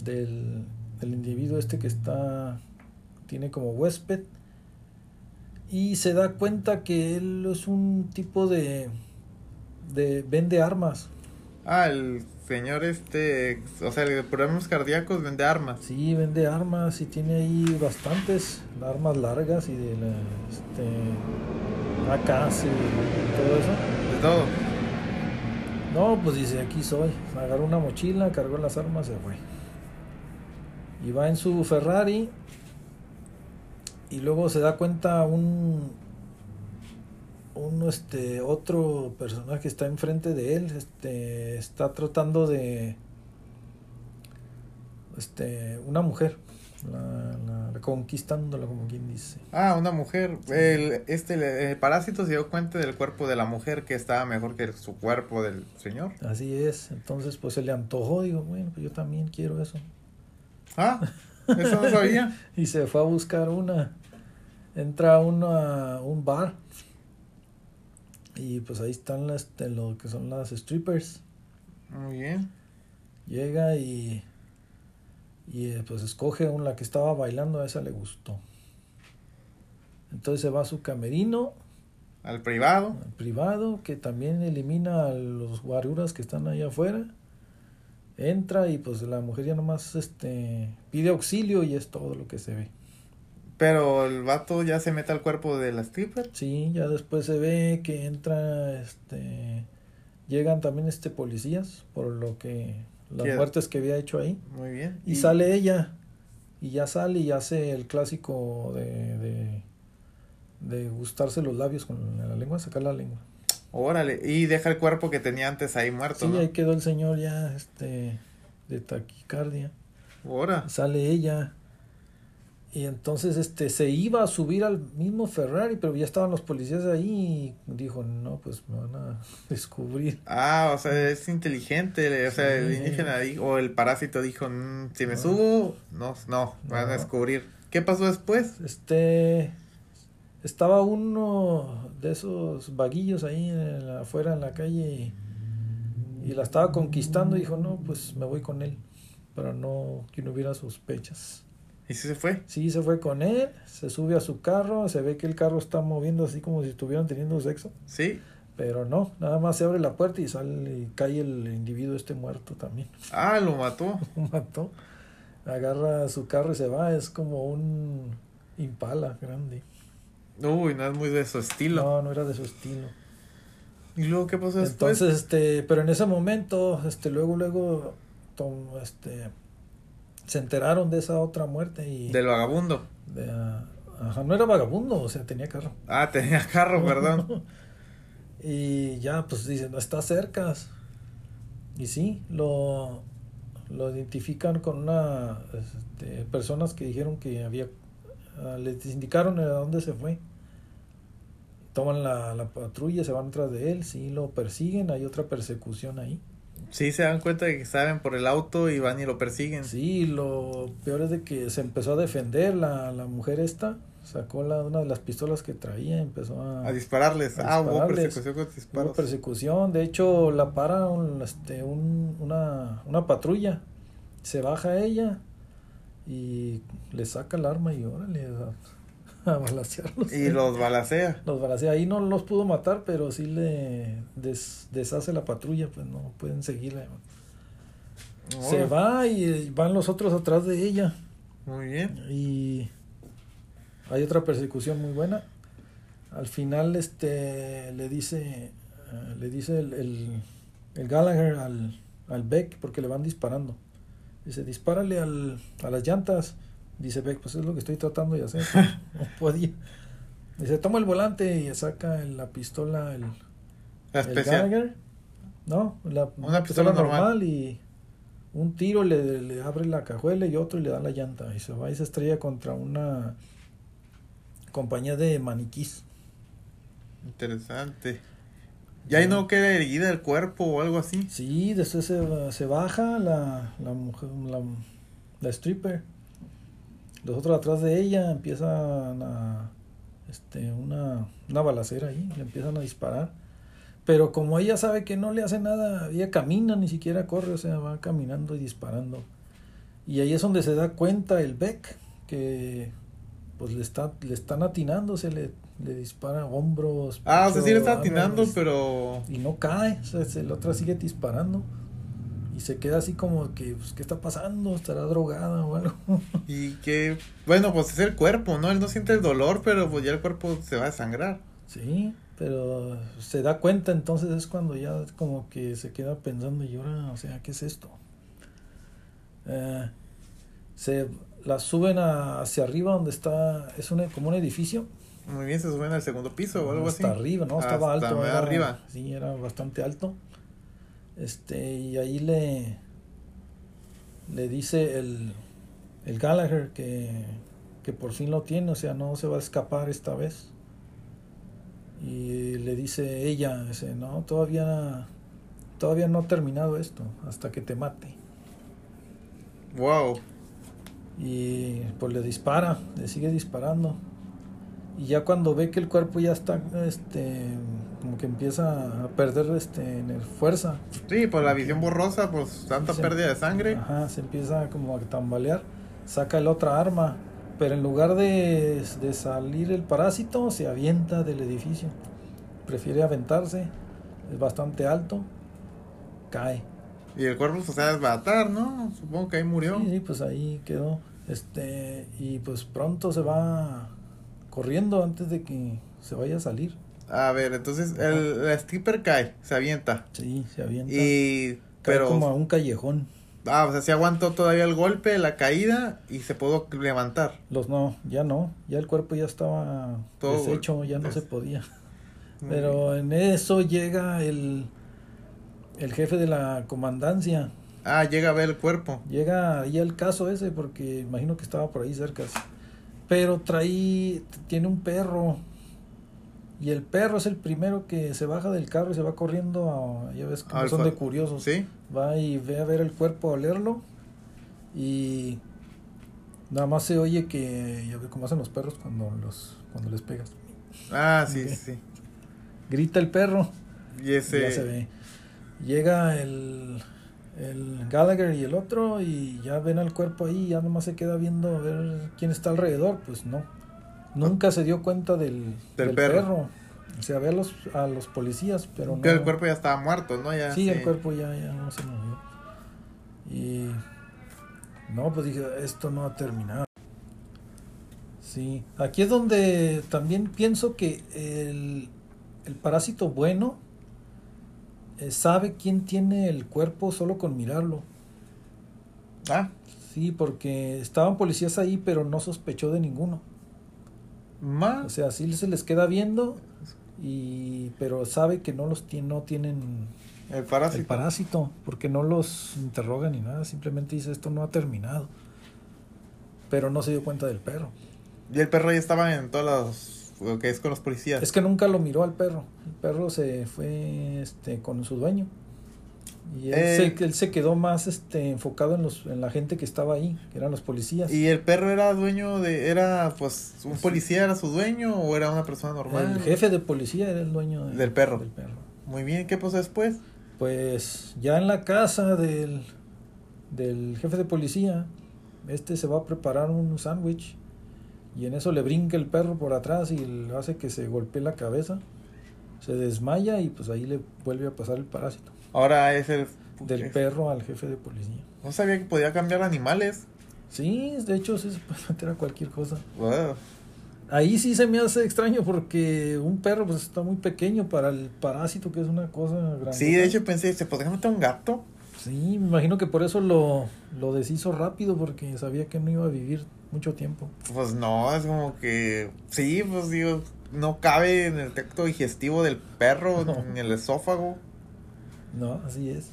del, del individuo este que está tiene como huésped y se da cuenta que él es un tipo de de vende armas. Ah, el señor este, o sea, el de problemas cardíacos vende armas. Sí, vende armas y tiene ahí bastantes armas largas y de la, este AKs y todo eso. De todo. No, pues dice, aquí soy. Agarró una mochila, cargó las armas, se fue. Y va en su Ferrari. Y luego se da cuenta un. Un este. otro personaje que está enfrente de él. Este. está tratando de. Este. una mujer. La, la- reconquistándola, como quien dice. Ah, una mujer. El, este, el parásito se dio cuenta del cuerpo de la mujer que estaba mejor que su cuerpo del señor. Así es. Entonces, pues se le antojó. Digo, bueno, pues yo también quiero eso. Ah, eso no *laughs* sabía. y se fue a buscar una. Entra a una, un bar. Y pues ahí están las, lo que son las strippers. Muy bien. Llega y. Y eh, pues escoge una la que estaba bailando, a esa le gustó. Entonces se va a su camerino Al privado. al privado, que también elimina a los guaruras que están ahí afuera. Entra y pues la mujer ya nomás este, pide auxilio y es todo lo que se ve. Pero el vato ya se mete al cuerpo de la stripper. Sí, ya después se ve que entra, este, llegan también este policías por lo que las ¿Qué? muertes que había hecho ahí Muy bien. y sale ella y ya sale y hace el clásico de, de, de gustarse los labios con la lengua, sacar la lengua. Órale. Y deja el cuerpo que tenía antes ahí muerto, Sí, ¿no? ahí quedó el señor ya, este, de taquicardia. Ahora. Sale ella Y entonces este se iba a subir al mismo Ferrari, pero ya estaban los policías ahí y dijo, no, pues me van a *laughs* descubrir. Ah, o sea, es inteligente, o sea, el indígena dijo, o el parásito dijo, "Mm, si me subo, no, no, van a No. descubrir. ¿Qué pasó después? Este estaba uno de esos vaguillos ahí en la- afuera en la calle y, y la estaba conquistando y dijo, no, pues me voy con él para no que no hubiera sospechas. ¿Y si se fue? Sí, se fue con él, se sube a su carro, se ve que el carro está moviendo así como si estuvieran teniendo sexo, Sí. pero no, nada más se abre la puerta y sale y cae el individuo este muerto también. *laughs* Ah, lo mató. Lo mató. Agarra su carro y se va, es como un impala grande. Uy, no es muy de su estilo. No, no era de su estilo. ¿Y luego qué pasó después? Entonces, este, pero en ese momento, este, luego, luego, tom- este, se enteraron de esa otra muerte y Del vagabundo. de, ah, ajá, no era vagabundo, o sea, tenía carro. Ah, tenía carro, *laughs* perdón. y ya, pues dicen, está cerca. Y sí, lo, lo identifican con una, este, personas que dijeron que había, ah, les indicaron a dónde se fue. Toman la, la patrulla, se van tras de él, sí lo persiguen, hay otra persecución ahí. Sí, se dan cuenta de que saben por el auto y van y lo persiguen. Sí, lo peor es de que se empezó a defender la, la mujer esta, sacó la, una de las pistolas que traía, empezó a, A dispararles. A ah, hubo dispararles. persecución con hubo disparos. persecución, de hecho la para un, este, un- una, una patrulla, se baja ella y le saca el arma y órale a, balacearlos. Y los balacea. *laughs* Los balacea. Ahí no los pudo matar, pero sí le des- deshace la patrulla, pues no pueden seguirla. Se va y van los otros atrás de ella. Muy bien. Y hay otra persecución muy buena. Al final este le dice eh, le dice el, el, el Gallagher al, al Beck porque le van disparando. Dice, dispárale al, a las llantas. Dice Beck, pues es lo que estoy tratando de hacer. *laughs* no podía. Dice, toma el volante y saca el- la pistola, el, La el especial. Gallagher. No, la, Una pistola normal. y un tiro le, le abre la cajuela y otro y le da la llanta y se va y se estrella contra una compañía de maniquís. Interesante. ¿Y ahí no queda herida el cuerpo o algo así? Sí, después se, se baja la, la mujer, la, la stripper. Los otros atrás de ella empiezan a este una, una balacera ahí, le empiezan a disparar. Pero como ella sabe que no le hace nada, ella camina, ni siquiera corre, o sea, va caminando y disparando. Y ahí es donde se da cuenta el Beck que pues le está le están atinando, se le, le dispara hombros. Ah, o sea, sí le está atinando, pero... y no cae, o sea, se- la otra sigue disparando y se queda así como que, pues, ¿qué está pasando? ¿Estará drogada o algo? *laughs* Y que... Bueno, pues es el cuerpo, ¿no? Él no siente el dolor, pero pues ya el cuerpo se va a sangrar. sí, pero se da cuenta entonces es cuando ya como que se queda pensando y ahora, o sea, ¿qué es esto? Eh, se la suben a- hacia arriba donde está, es un, como un edificio. Muy bien, se suben al segundo piso o algo así. hasta arriba, ¿no? Estaba Hasta alto. era- arriba. Sí, era bastante alto. Este, y ahí le, le dice el, el Gallagher que, que por fin lo tiene, o sea, no se va a escapar esta vez. Y le dice ella, dice, no, todavía, todavía no ha terminado esto, hasta que te mate. Wow. Y pues le dispara, le sigue disparando. Y ya cuando ve que el cuerpo ya está, este, como que empieza a perder, este, en el- fuerza. Sí, pues la visión borrosa, pues tanta Se- pérdida de sangre. Ajá, se empieza como a tambalear. Saca el otra arma, pero en lugar de, de salir el parásito, se avienta del edificio. Prefiere aventarse, es bastante alto, cae. Y el cuerpo pues, se va a desbaratar, ¿no? Supongo que ahí murió. Sí, sí, pues ahí quedó. Este, y pues pronto se va corriendo antes de que se vaya a salir. A ver, entonces el, el stripper cae, se avienta. Sí, se avienta. Y... Cae Pero... como a un callejón. Ah, o sea, se aguantó todavía el golpe, la caída y se pudo levantar. Los no, ya no, ya el cuerpo ya estaba Todo deshecho, ya no se podía. Muy Pero en eso llega el, el jefe de la comandancia. Ah, llega a ver el cuerpo. Llega ahí el caso ese porque imagino que estaba por ahí cerca. Pero trae, tiene un perro. Y el perro es el primero que se baja del carro y se va corriendo a, ya ves Al son de curiosos. Sí. Va y ve a ver el cuerpo, a olerlo. Y nada más se oye que, ya ve cómo hacen los perros cuando, los, cuando les pegas. Ah, sí, sí. Grita el perro. Y ese. Ya se ve. Llega el, el Gallagher y el otro y ya ven al cuerpo ahí, ya nomás se queda viendo a ver quién está alrededor, pues no. Nunca se dio cuenta del, Del del perro. perro. O sea, ve a los, a los policías, pero no. Que el cuerpo ya estaba muerto, ¿no? Ya, sí, el cuerpo ya, ya no se movió. Y no, pues dije, esto no ha terminado. Sí, aquí es donde también pienso que el, el parásito bueno sabe quién tiene el cuerpo solo con mirarlo. Ah, Sí, porque estaban policías ahí, pero no sospechó de ninguno. O más. sea, sí se les queda viendo, y pero sabe que no los tiene, no tienen El parásito. el parásito, porque no los interroga ni nada, simplemente dice esto no ha terminado. Pero no se dio cuenta del perro. Y el perro ya estaba en todos los. Que es con los policías. Es que nunca lo miró al perro. El perro se fue este con su dueño. Y él, Eh. se, él se quedó más este enfocado en los en la gente que estaba ahí, que eran los policías. ¿Y el perro era dueño de. Era, pues, un policía era su dueño o era una persona normal? el jefe de policía era el dueño de- Del perro. del perro. Muy bien, ¿qué pasó después? Pues ya en la casa del, del jefe de policía, este se va a preparar un sándwich y en eso le brinca el perro por atrás y le hace que se golpee la cabeza, se desmaya y pues ahí le vuelve a pasar el parásito Ahora es el. del perro al jefe de policía. No sabía que podía cambiar animales. Sí, de hecho sí se *laughs* puede meter a cualquier cosa. Wow. Ahí sí se me hace extraño porque un perro pues está muy pequeño para el parásito que es una cosa grande. Sí, de hecho pensé, ¿se podría meter un gato? Sí, me imagino que por eso lo, lo deshizo rápido porque sabía que no iba a vivir mucho tiempo. Pues no, es como que. Sí, pues digo, no cabe en el tracto digestivo del perro, No. en el esófago. No, así es.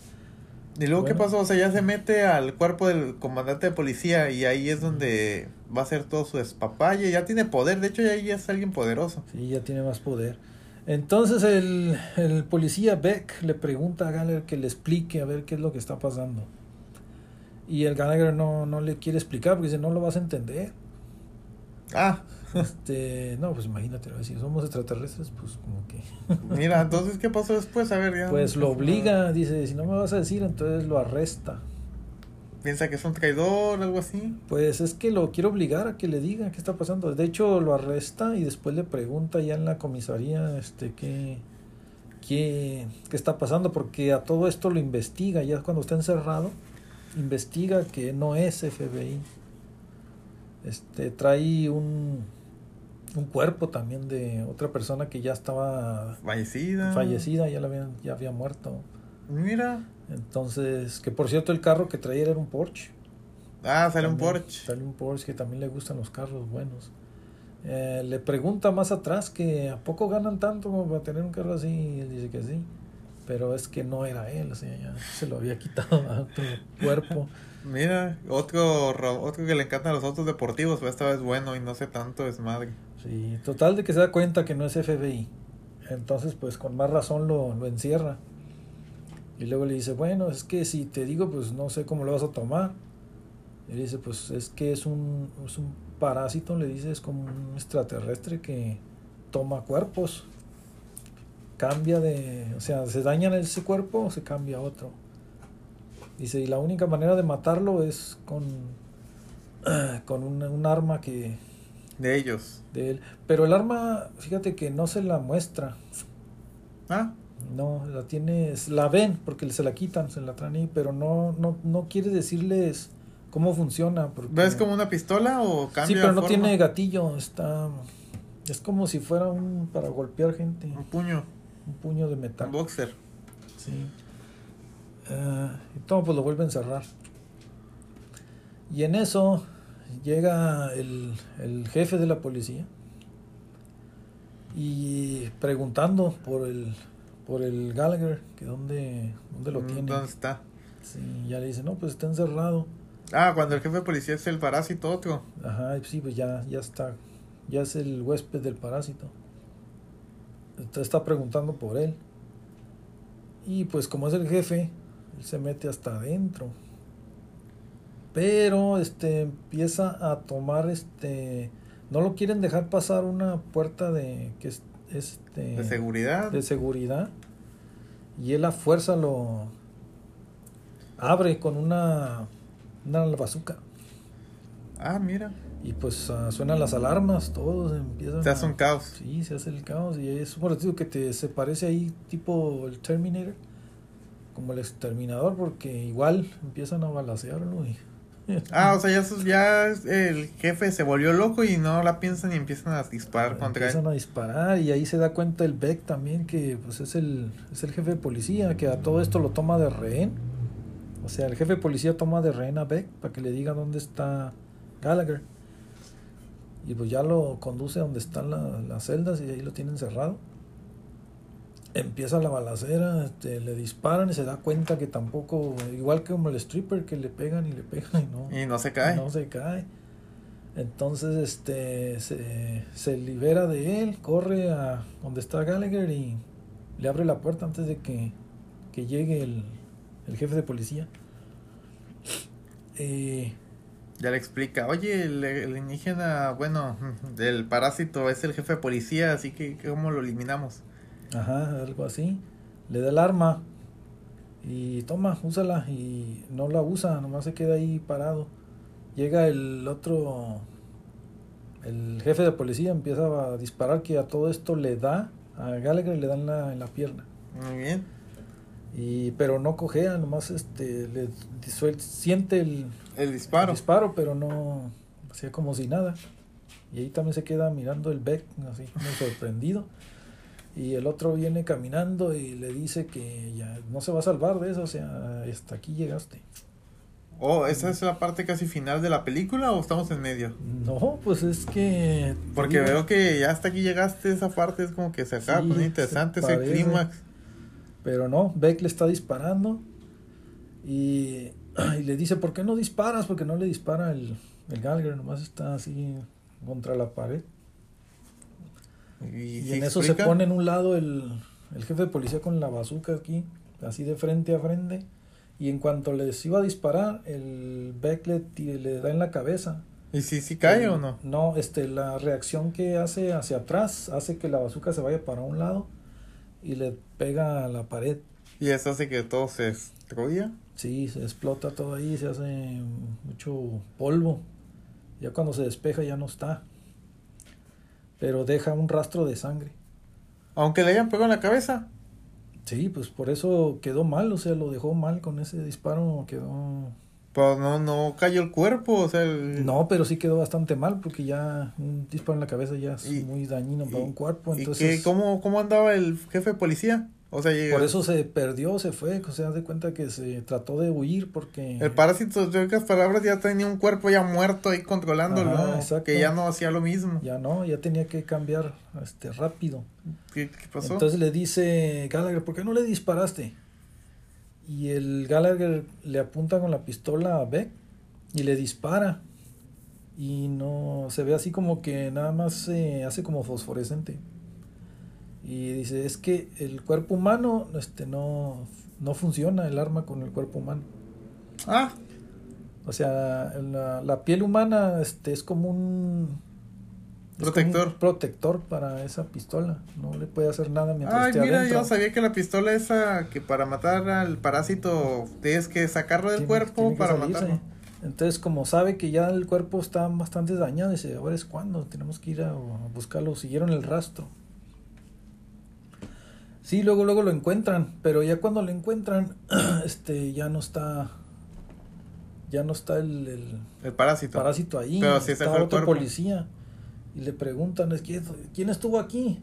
¿Y luego qué pasó? O sea, ya se mete al cuerpo del comandante de policía y ahí es donde va a hacer todo su despapalle. Ya tiene poder, de hecho, ya, ya es alguien poderoso. Sí, ya tiene más poder. Entonces el, el policía Beck le pregunta a Gallagher que le explique a ver qué es lo que está pasando. Y el Gallagher no, no le quiere explicar porque dice, no lo vas a entender. Ah, Este, no, pues imagínate, si somos extraterrestres, pues como que... *laughs* mira, entonces, ¿qué pasó después? A ver, ya. Pues lo obliga, dice, si no me vas a decir, entonces lo arresta. Piensa que es un traidor, algo así. Pues es que lo quiere obligar a que le diga qué está pasando. De hecho, lo arresta y después le pregunta ya en la comisaría este qué, qué, qué está pasando, porque a todo esto lo investiga, ya cuando está encerrado, investiga que no es FBI. Este trae un, un cuerpo también de otra persona que ya estaba Fallecida. fallecida, ya la habían, ya había muerto. Mira. Entonces, que por cierto el carro que traía era un Porsche. Ah, sale un Porsche. Sale un Porsche que también le gustan los carros buenos. Eh, le pregunta más atrás que a poco ganan tanto como para tener un carro así. Y él dice que sí. Pero es que no era él, o sea, ya se lo había quitado a otro cuerpo. *laughs* Mira, otro, ro- otro que le encantan los autos deportivos, pero esta vez bueno y no sé tanto desmadre. Sí, total de que se da cuenta que no es FBI. Entonces, pues con más razón lo, lo encierra. Y luego le dice, bueno, es que si te digo, pues no sé cómo lo vas a tomar. Y le dice, pues es que es un, es un parásito, le dice, es como un extraterrestre que toma cuerpos. Cambia de, o sea, se daña en ese cuerpo o se cambia a otro. Dice, y la única manera de matarlo es con, *clears throat* con un, un arma que, De ellos. de él. Pero el arma, fíjate que no se la muestra. Ah, No, la tiene, la ven porque se la quitan, se la traen ahí, pero no, no, no quiere decirles cómo funciona. Porque, ¿ves como una pistola o cambia Sí, pero no forma? tiene gatillo, está, es como si fuera un para golpear gente, Un puño, un puño de un metal. boxer. Sí. Ah, y todo pues lo vuelve a encerrar. Y en eso llega el, el jefe de la policía y preguntando por el por el Gallagher que dónde, dónde lo Mm, tiene. ¿Dónde está? Sí, ya le dice, no, pues está encerrado. Ah, cuando el jefe de policía es el parásito otro. Ajá, sí, pues ya, ya está. Ya es el huésped del parásito. Entonces está preguntando por él. Y pues como es el jefe, él se mete hasta adentro. Pero este empieza a tomar este no lo quieren dejar pasar una puerta de que es este De seguridad. de seguridad y él a fuerza lo abre con una una bazooka Ah, mira. Y pues ah, suenan las alarmas todos empiezan Se hace a- un caos. sí se hace el caos y es por eso que te se parece ahí tipo el Terminator como el exterminador porque igual empiezan a balacearlo y *laughs* Ah, o sea, ya, ya el jefe se volvió loco y no la piensan y empiezan a disparar contra empiezan él. a disparar y ahí se da cuenta el Beck también que pues es el es el jefe de policía que a todo esto lo toma de rehén o sea el jefe de policía toma de rehén a Beck para que le diga dónde está Gallagher y pues ya lo conduce a donde están la- las celdas y ahí lo tienen cerrado empieza la balacera este, le disparan y se da cuenta que tampoco igual que como el stripper que le pegan y le pegan y no Y no se cae. no se cae. Entonces este se, se libera de él, corre a donde está Gallagher y le abre la puerta antes de que, que llegue el, el jefe de policía. Eh, Ya le explica, oye, el, el indígena, bueno, *laughs* el parásito es el jefe de policía, así que ¿cómo lo eliminamos? ajá, algo así. Le da el arma y toma, úsala y no la usa, nomás se queda ahí parado. Llega el otro, el jefe de policía empieza a disparar que a todo esto le da, a Gallagher le da en la, en la pierna. Muy bien. Y, pero no cojea, nomás este, le disuel- siente el, El disparo. el disparo, pero no hacía como si nada. Y ahí también se queda mirando el Beck, así como sorprendido. Y el otro viene caminando y le dice que ya no se va a salvar de eso, o sea, hasta aquí llegaste. Oh, ¿esa es la parte casi final de la película o estamos en medio? No, pues es que... Porque veo que ya hasta aquí llegaste, esa parte es como que se acaba Sí, se interesante ese clímax. Pero no, Beck le está disparando y, y le dice, ¿por qué no disparas? Porque no le dispara el, el Gallagher, nomás está así contra la pared. Y, Y en eso se explica. pone en un lado el, el jefe de policía con la bazooka aquí, así de frente a frente. Y en cuanto les iba a disparar, el Beck le, le da en la cabeza. ¿Y si sí cae El- o no? No, este, la reacción que hace hacia atrás hace que la bazooka se vaya para un lado y le pega a la pared. Y eso hace que todo se destruya. Sí, se explota todo ahí, se hace mucho polvo. Ya cuando se despeja ya no está. Pero deja un rastro de sangre. Aunque le hayan pegado en la cabeza. Sí, pues por eso quedó mal, o sea, lo dejó mal con ese disparo, quedó... Pues no, no cayó el cuerpo, o sea, el- No, pero sí quedó bastante mal porque ya un disparo en la cabeza ya es Y- muy dañino para y- un cuerpo, ¿Y entonces... qué, cómo, cómo andaba el jefe de policía? O sea, Por eso se perdió, se fue, o sea, de cuenta que se trató de huir porque... el parásito, en pocas palabras, ya tenía un cuerpo ya muerto ahí controlándolo, Ajá, que ya no hacía lo mismo. Ya no, ya tenía que cambiar este rápido. ¿Qué, qué pasó? Entonces le dice Gallagher, ¿por qué no le disparaste? Y el Gallagher le apunta con la pistola a Beck y le dispara. Y no se ve así como que nada más se hace como fosforescente. Y dice, es que el cuerpo humano este no, no funciona el arma con el cuerpo humano. ah, O sea, la, la piel humana este, es como un un Protector. protector para esa pistola. No le puede hacer nada mientras ay, esté mira, adentro. yo sabía que la pistola esa, que para matar al parásito tienes que sacarlo del Tiene- cuerpo tiene para salirse. matarlo. Entonces, como sabe que ya el cuerpo está bastante dañado, dice, ahora es cuando tenemos que ir a, a buscarlo. Siguieron el rastro. Sí, luego, luego lo encuentran, pero ya cuando lo encuentran, *clears throat* este, ya no está, ya no está el, el El parásito. parásito ahí. Pero se está otro cuerpo. policía. Y le preguntan, "¿Es ¿quién estuvo aquí?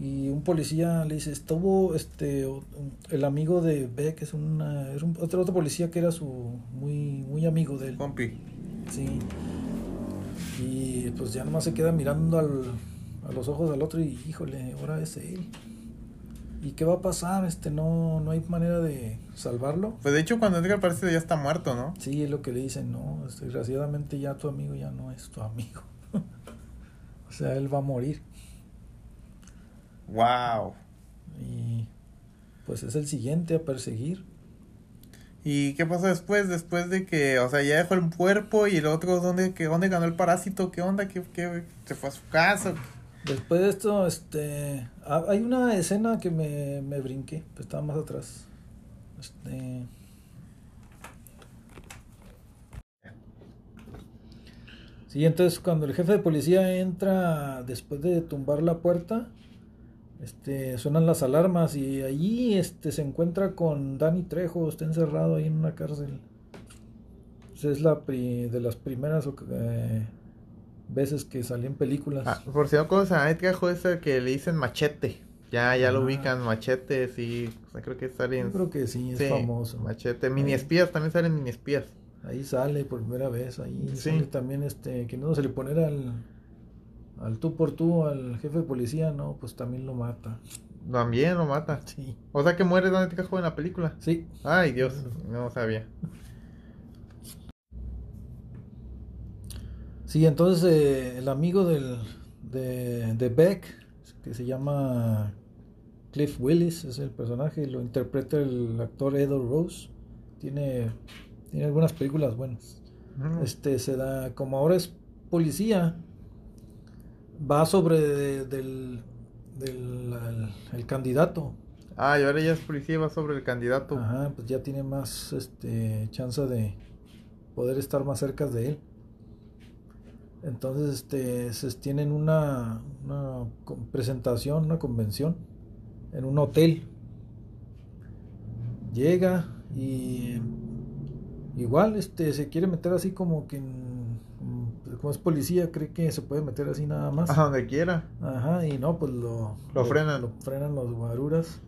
Y un policía le dice, estuvo este el amigo de Beck, es una, era un, otro, otro policía que era su muy, muy amigo de él. Compi. Sí. Y pues ya nomás se queda mirando al, a los ojos al otro y híjole, ahora es él. ¿Y qué va a pasar? Este, no, no hay manera de salvarlo. Pues de hecho cuando Edgar aparece ya está muerto, ¿no? Sí, es lo que le dicen, no, desgraciadamente ya tu amigo ya no es tu amigo. *laughs* o sea, él va a morir. Wow. Y pues es el siguiente a perseguir. ¿Y qué pasó después? Después de que, o sea, ya dejó el cuerpo y el otro, ¿dónde, que, dónde ganó el parásito? ¿Qué onda? ¿Qué, qué, se fue a su casa? Después de esto, este, ha- hay una escena que me, me brinqué, pues estaba más atrás. Este, sí, entonces cuando el jefe de policía entra después de tumbar la puerta, este, suenan las alarmas y allí este, se encuentra con Danny Trejo, está encerrado ahí en una cárcel. Esa es la pri- de las primeras eh, veces que salí en películas. Ah, por si no conoces a Edgar Joe es el que le dicen machete. Ya, ya lo Ah. ubican, machete, sí. O sea, creo que sale en... Yo creo que sí, es Sí, famoso. Machete. Mini espías, también salen mini espías. Ahí sale por primera vez, ahí Sí. sale también este, que no se le poner al, al tú por tú al jefe de policía, no, pues también lo mata. También lo mata. Sí. O sea que muere Danny Trejo en la película. Sí. Ay, Dios, no sabía. Sí, entonces eh, el amigo del, de, de Beck, que se llama Cliff Willis, es el personaje, lo interpreta el actor Edo Rose. Tiene, tiene algunas películas buenas. Mm. este se da como ahora es policía va sobre de- del, del al- el candidato Ah, y ahora ya es policía, va sobre el candidato. Ajá, pues ya tiene más este chance de poder estar más cerca de él entonces este se tienen una, una presentación una convención en un hotel llega y igual este se quiere meter así como que en- como es policía cree que se puede meter así nada más A donde quiera. Ajá, y no, pues lo, Lo frenan. Lo frenan los guaruras.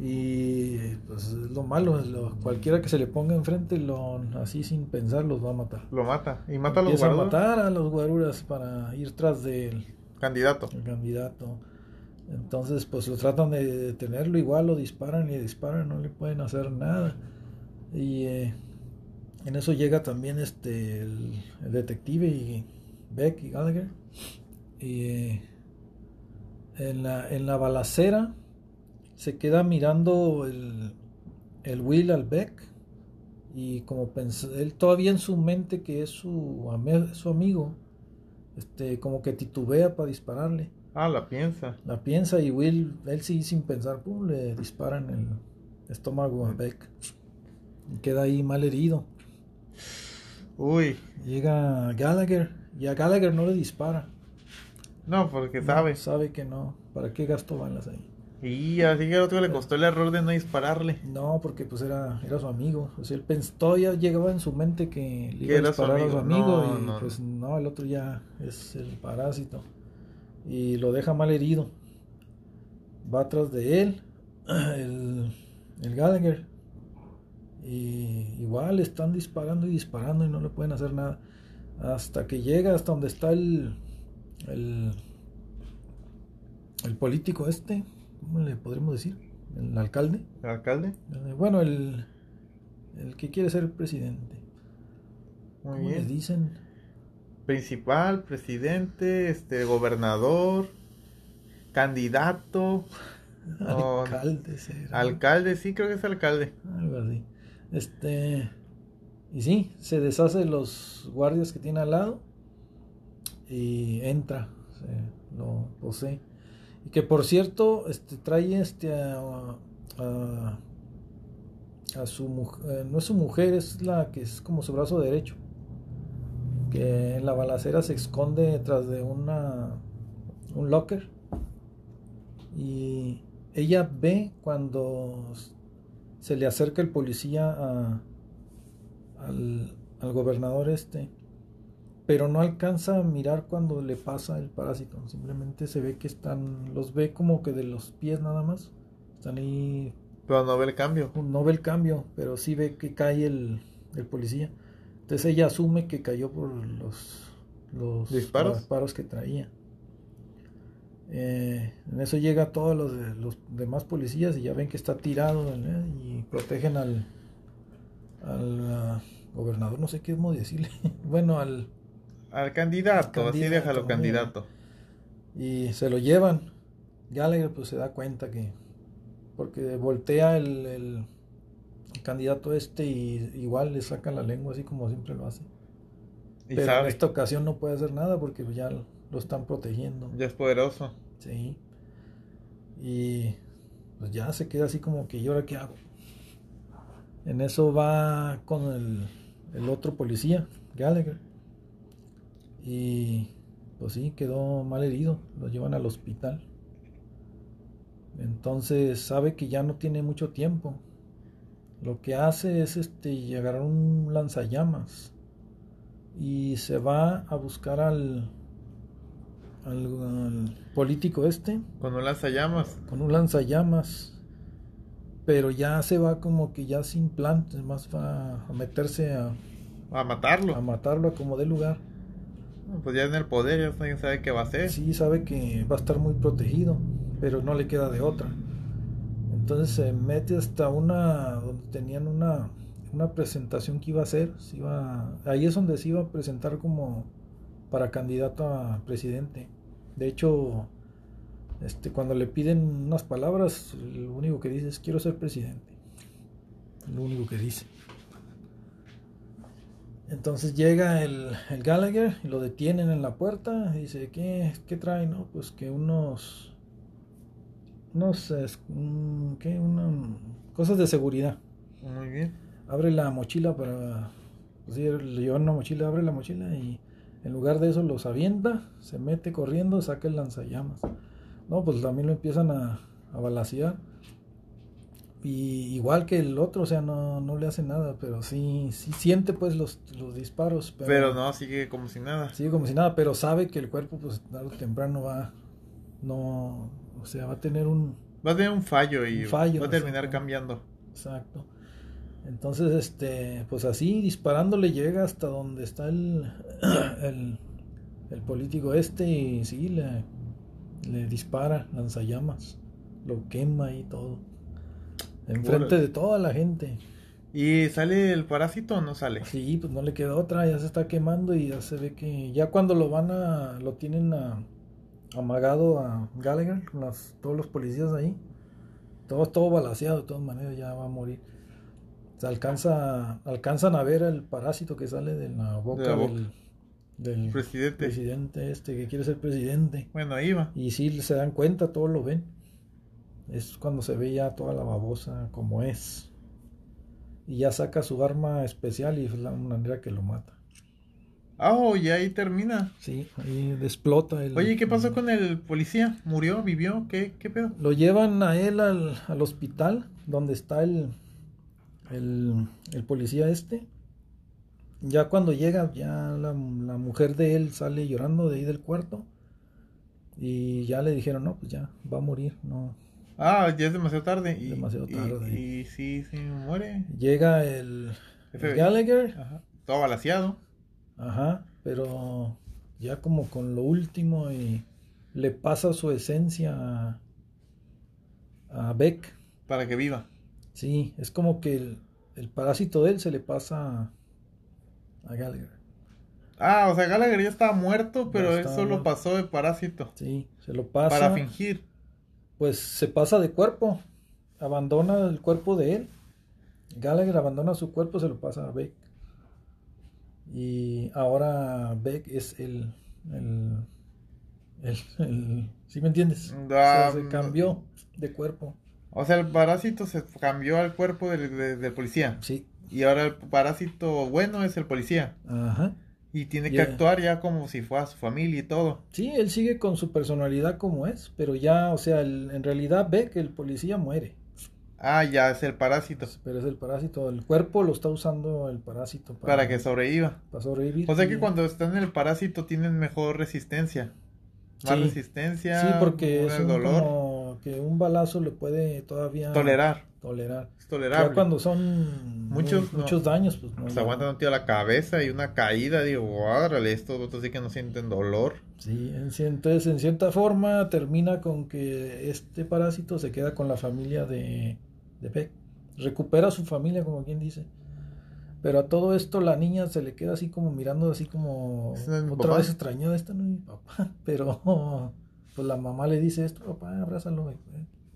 Y pues es lo malo, es lo- cualquiera que se le ponga enfrente, lo, así sin pensar, los va a matar. Lo mata. Y mata a los Empieza a matar a los guaruras para ir tras del Candidato. el candidato. Entonces, pues lo tratan de detenerlo, igual lo disparan y disparan, no le pueden hacer nada. Y eh, en eso llega también este el, el detective y Beck y Gallagher. Y eh, en, la, en la balacera se queda mirando el, el Will al Beck. Y como pens- él todavía en su mente que es su, su amigo, este, como que titubea para dispararle. Ah, la piensa. La piensa y Will, él sí sin pensar, pum, le dispara en el estómago a Beck. Y queda ahí mal herido. Uy. Llega Gallagher y a Gallagher no le dispara. No, porque No, sabe. sabe que no. ¿Para qué gastó balas ahí? Y así que al otro le costó el error de no dispararle. No, porque pues era, era su amigo. O sea, él pens- todavía llegaba en su mente que le iba a su disparar a su amigo. amigo No, y no. pues no, el otro ya es el parásito. Y lo deja mal herido. Va atrás de él, *clears throat* el, el Gallagher. Y igual están disparando y disparando y no le pueden hacer nada. Hasta que llega hasta donde está el, el, el político este, ¿cómo le podríamos decir? El alcalde. ¿El alcalde? Eh, Bueno, el, el que quiere ser presidente. Muy ¿Cómo le bien. dicen? Principal, presidente, este, gobernador, candidato, *laughs* Alcalde, alcalde, sí creo que es alcalde. Algo así. Este. Y sí, se deshace de los guardias que tiene al lado. Y entra. Lo posee. Y que por cierto, este trae este a, a, su mujer. no es su mujer, es la que es como su brazo derecho. Que en la balacera se esconde detrás de una un locker. Y ella ve cuando se le acerca el policía a- al, al gobernador este, pero no alcanza a mirar cuando le pasa el parásito, simplemente se ve que están, los ve como que de los pies nada más, están ahí, Pero no ve el cambio. no ve el cambio, pero sí ve que cae el, el policía, entonces ella asume que cayó por los, los ¿Disparos? disparos que traía. Eh, en eso llega todos los, los, demás policías y ya ven que está tirado ¿eh? y protegen al, al ah, gobernador, no sé qué cómo decirle. *laughs* bueno, al, al candidato, así déjalo candidato. Y se lo llevan. Gallagher pues se da cuenta que porque voltea el, el, candidato este y igual le saca la lengua así como siempre lo hace. Pero en esta ocasión no puede hacer nada porque ya lo están protegiendo. Ya es poderoso. Sí. Y pues ya se queda así como que, ¿y ahora qué hago? En eso va con el, el otro policía, Gallagher. Y pues sí, quedó mal herido. Lo llevan al hospital. Entonces sabe que ya no tiene mucho tiempo. Lo que hace es este agarrar un lanzallamas y se va a buscar al, al, político este. Con un lanzallamas. Con un lanzallamas. Pero ya se va como que ya sin plan, más va a meterse a... A matarlo. A matarlo a como de lugar. Pues ya en el poder, ya sabe qué va a hacer. Sí, sabe que va a estar muy protegido, pero no le queda de otra. Entonces se mete hasta una, donde tenían una, una presentación que iba a hacer. Se iba, ahí es donde se iba a presentar como para candidato a presidente. De hecho, este, cuando le piden unas palabras, lo único que dice es quiero ser presidente. Lo único que dice. Entonces llega el, el Gallagher y lo detienen en la puerta y dice, ¿qué, qué trae? No, pues que unos, unos, ¿qué? Una, cosas de seguridad. Muy bien. Abre la mochila para, pues, le llevan una mochila, abre la mochila y en lugar de eso los avienta, se mete corriendo, saca el lanzallamas. No, pues también lo empiezan a, a balasear. Y igual que el otro, o sea, no, no le hace nada, pero sí, sí siente pues los, los disparos. Pero, no, sigue como si nada. Sigue como si nada, pero sabe que el cuerpo pues tarde o temprano va, no, o sea, va a tener un... Va a tener un fallo y va a terminar cambiando. Exacto. Entonces, este, pues así, disparándole llega hasta donde está el, *clears throat* el, el político este y sí, le, le dispara, lanzallamas, lo quema y todo. Enfrente de toda la gente. ¿Y sale el parásito o no sale? Sí, pues no le queda otra, ya se está quemando y ya se ve que ya cuando lo van a, lo tienen amagado a Gallagher, todos los policías ahí, todo, todo balaseado de todas maneras, ya va a morir. Se alcanza, alcanzan a ver el parásito que sale de la boca, Del, presidente. presidente este que quiere ser presidente. Bueno, ahí va. Y sí se dan cuenta, todos lo ven. Es cuando se ve ya toda la babosa como es. Y ya saca su arma especial y es la manera que lo mata. Ah, oh, y ahí termina. Sí, ahí explota el... Oye, ¿qué pasó con el policía? ¿Murió? ¿Vivió? ¿Qué, qué pedo? Lo llevan a él al, al hospital, donde está el, el, el, policía este. Ya cuando llega, ya la, la, mujer de él sale llorando de ahí del cuarto. Y ya le dijeron, no, pues ya, va a morir, no, Ah, ya es demasiado tarde. Y, demasiado tarde. Y, sí, sí, muere. Llega el, Gallagher. Ajá. Todo balaseado. Ajá, pero ya como con lo último y le pasa su esencia a, a Beck. Para que viva. Sí, es como que el, el parásito de él se le pasa a, Gallagher. Ah, o sea, Gallagher ya estaba muerto, pero él solo pasó de parásito. Sí, se lo pasa. Para fingir pues se pasa de cuerpo, abandona el cuerpo de él. Gallagher abandona su cuerpo, se lo pasa a Beck. Y ahora Beck es el, el, el, ¿sí me entiendes? Ah, se cambió de cuerpo. O sea, el parásito se cambió al cuerpo del, del policía. Sí. Y ahora el parásito bueno es el policía. Ajá. Y tiene que actuar ya como si fuera su familia y todo. Sí, él sigue con su personalidad como es, pero ya, o sea, en realidad ve que el policía muere. Ah, ya es el parásito. Pero es el parásito, el cuerpo lo está usando el parásito para, que sobreviva. Para sobrevivir. O sea que cuando están en el parásito tienen mejor resistencia. Más resistencia. Sí, porque es un, dolor. como que un balazo le puede todavía Tolerar. tolerar. Es tolerable. Ya cuando son Muchos, mu- muchos no. daños, pues no. Se aguantan un tiro a la cabeza y una caída, digo, órale, estos otros sí que no sienten dolor. Sí, entonces en cierta forma termina con que este parásito se queda con la familia de, de Beck. Recupera a su familia, como quien dice. Pero a todo esto la niña se le queda así como mirando, así como ¿Ese no es mi otra papá? vez extrañada, esta no es mi papá. *laughs* Pero pues la mamá le dice esto, papá, abrázalo.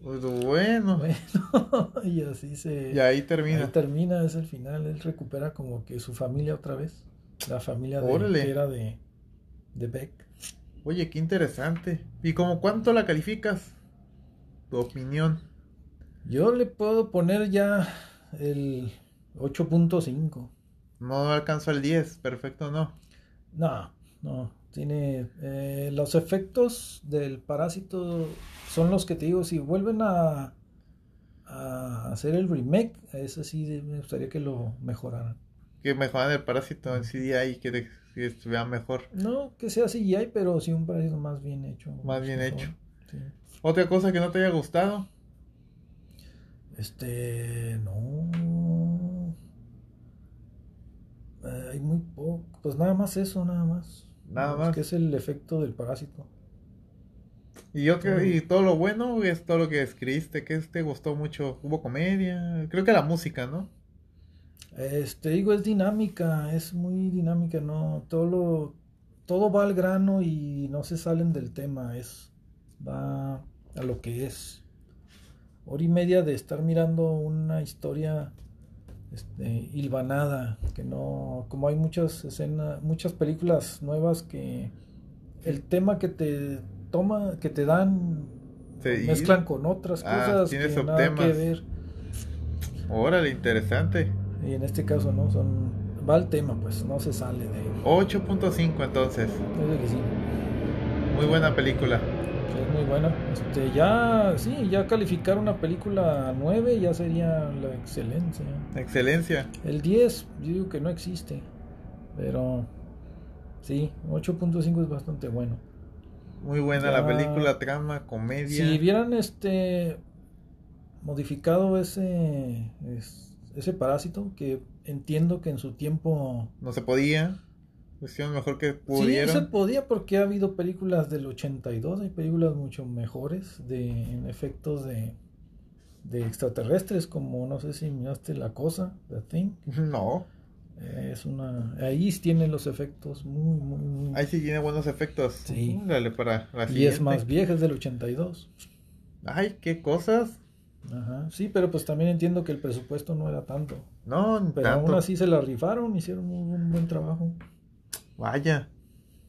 Pues bueno, Bueno, *laughs* y así se... y ahí termina. Ahí termina, es el final. Él recupera como que su familia otra vez. La familia de, que era de, de Beck. Oye, qué interesante. ¿Y como cuánto la calificas? Tu opinión. Yo le puedo poner ya el 8.5. No alcanzo al 10, perfecto, no. No, no. Tiene. eh, los efectos del parásito son los que te digo. Si vuelven a, a hacer el remake, ese sí me gustaría que lo mejoraran. Que mejoran el parásito en CDI, que, de- que se vea mejor. No que sea CGI, pero sí un parásito más bien hecho. Más bien por hecho. Sí. Otra cosa que no te haya gustado. Este, no. Eh, hay muy poco. Pues nada más eso, nada más. Nada Es más. Que es el efecto del parásito. Y yo creo, y todo lo bueno es todo lo que escribiste, que te gustó mucho. Hubo comedia, creo que la música, ¿no? Este, digo, es dinámica, es muy dinámica, ¿no? Todo lo, todo va al grano y no se salen del tema, es, va a lo que es. Hora y media de estar mirando una historia, este, hilvanada, que no, como hay muchas escenas, muchas películas nuevas que el tema que te toma, que te dan, Sí. mezclan con otras Ah, cosas que nada que ver. Órale, interesante. Y en este caso no son va al tema, pues no se sale de 8.5 entonces. es que sí, Muy buena película. Es muy buena. Este ya sí, ya calificar una película 9 ya sería la excelencia. Excelencia. El 10 yo digo que no existe, pero sí, 8.5 es bastante bueno. Muy buena Ya. la película, trama, comedia. Si vieran este modificado ese es- ese parásito que entiendo que en su tiempo No se podía. Hicieron mejor que Sí, pudieron. se podía porque ha habido películas del 82, hay películas mucho mejores de en efectos de, de extraterrestres, como no sé si miraste La Cosa, The Thing. No. Eh, es una, ahí tienen los efectos muy, muy, muy... Ahí sí tiene buenos efectos. Sí. Dale para la y siguiente. es más vieja, es del 82. Ay, qué cosas. Ajá. Sí, pero pues también entiendo que el presupuesto no era tanto. No, Pero tanto. aún así se la rifaron, hicieron un, un buen trabajo. Vaya.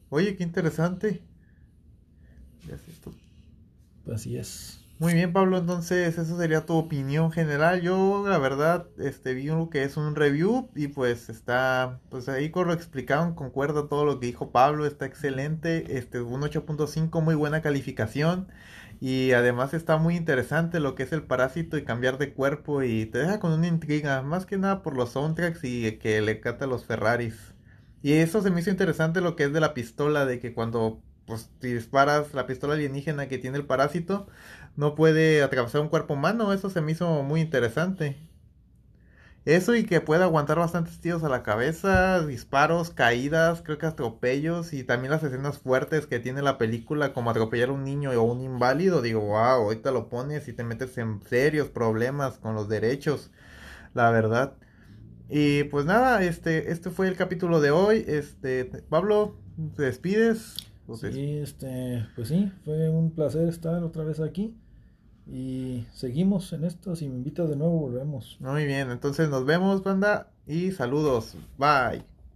Oye, qué interesante. Así es. Muy bien, Pablo, entonces eso sería tu opinión general. Yo, la verdad, este vi uno que es un review y pues está, pues ahí con lo explicaron, concuerda todo lo que dijo Pablo, está excelente, este un 8.5, muy buena calificación y además está muy interesante lo que es el parásito y cambiar de cuerpo y te deja con una intriga, más que nada por los soundtracks y que le canta los Ferraris. Y eso se me hizo interesante lo que es de la pistola, de que cuando pues disparas la pistola alienígena que tiene el parásito, no puede atravesar un cuerpo humano, eso se me hizo muy interesante. Eso y que puede aguantar bastantes tiros a la cabeza, disparos, caídas, creo que atropellos y también las escenas fuertes que tiene la película como atropellar a un niño o un inválido, digo, wow, ahorita lo pones y te metes en serios problemas con los derechos, la verdad. Y pues nada, este, este fue el capítulo de hoy. Este, Pablo, ¿te despides? ¿O te- Sí, este, pues sí, fue un placer estar otra vez aquí y seguimos en esto. Si me invitas de nuevo, volvemos. Muy bien, entonces nos vemos, banda, y saludos. Bye.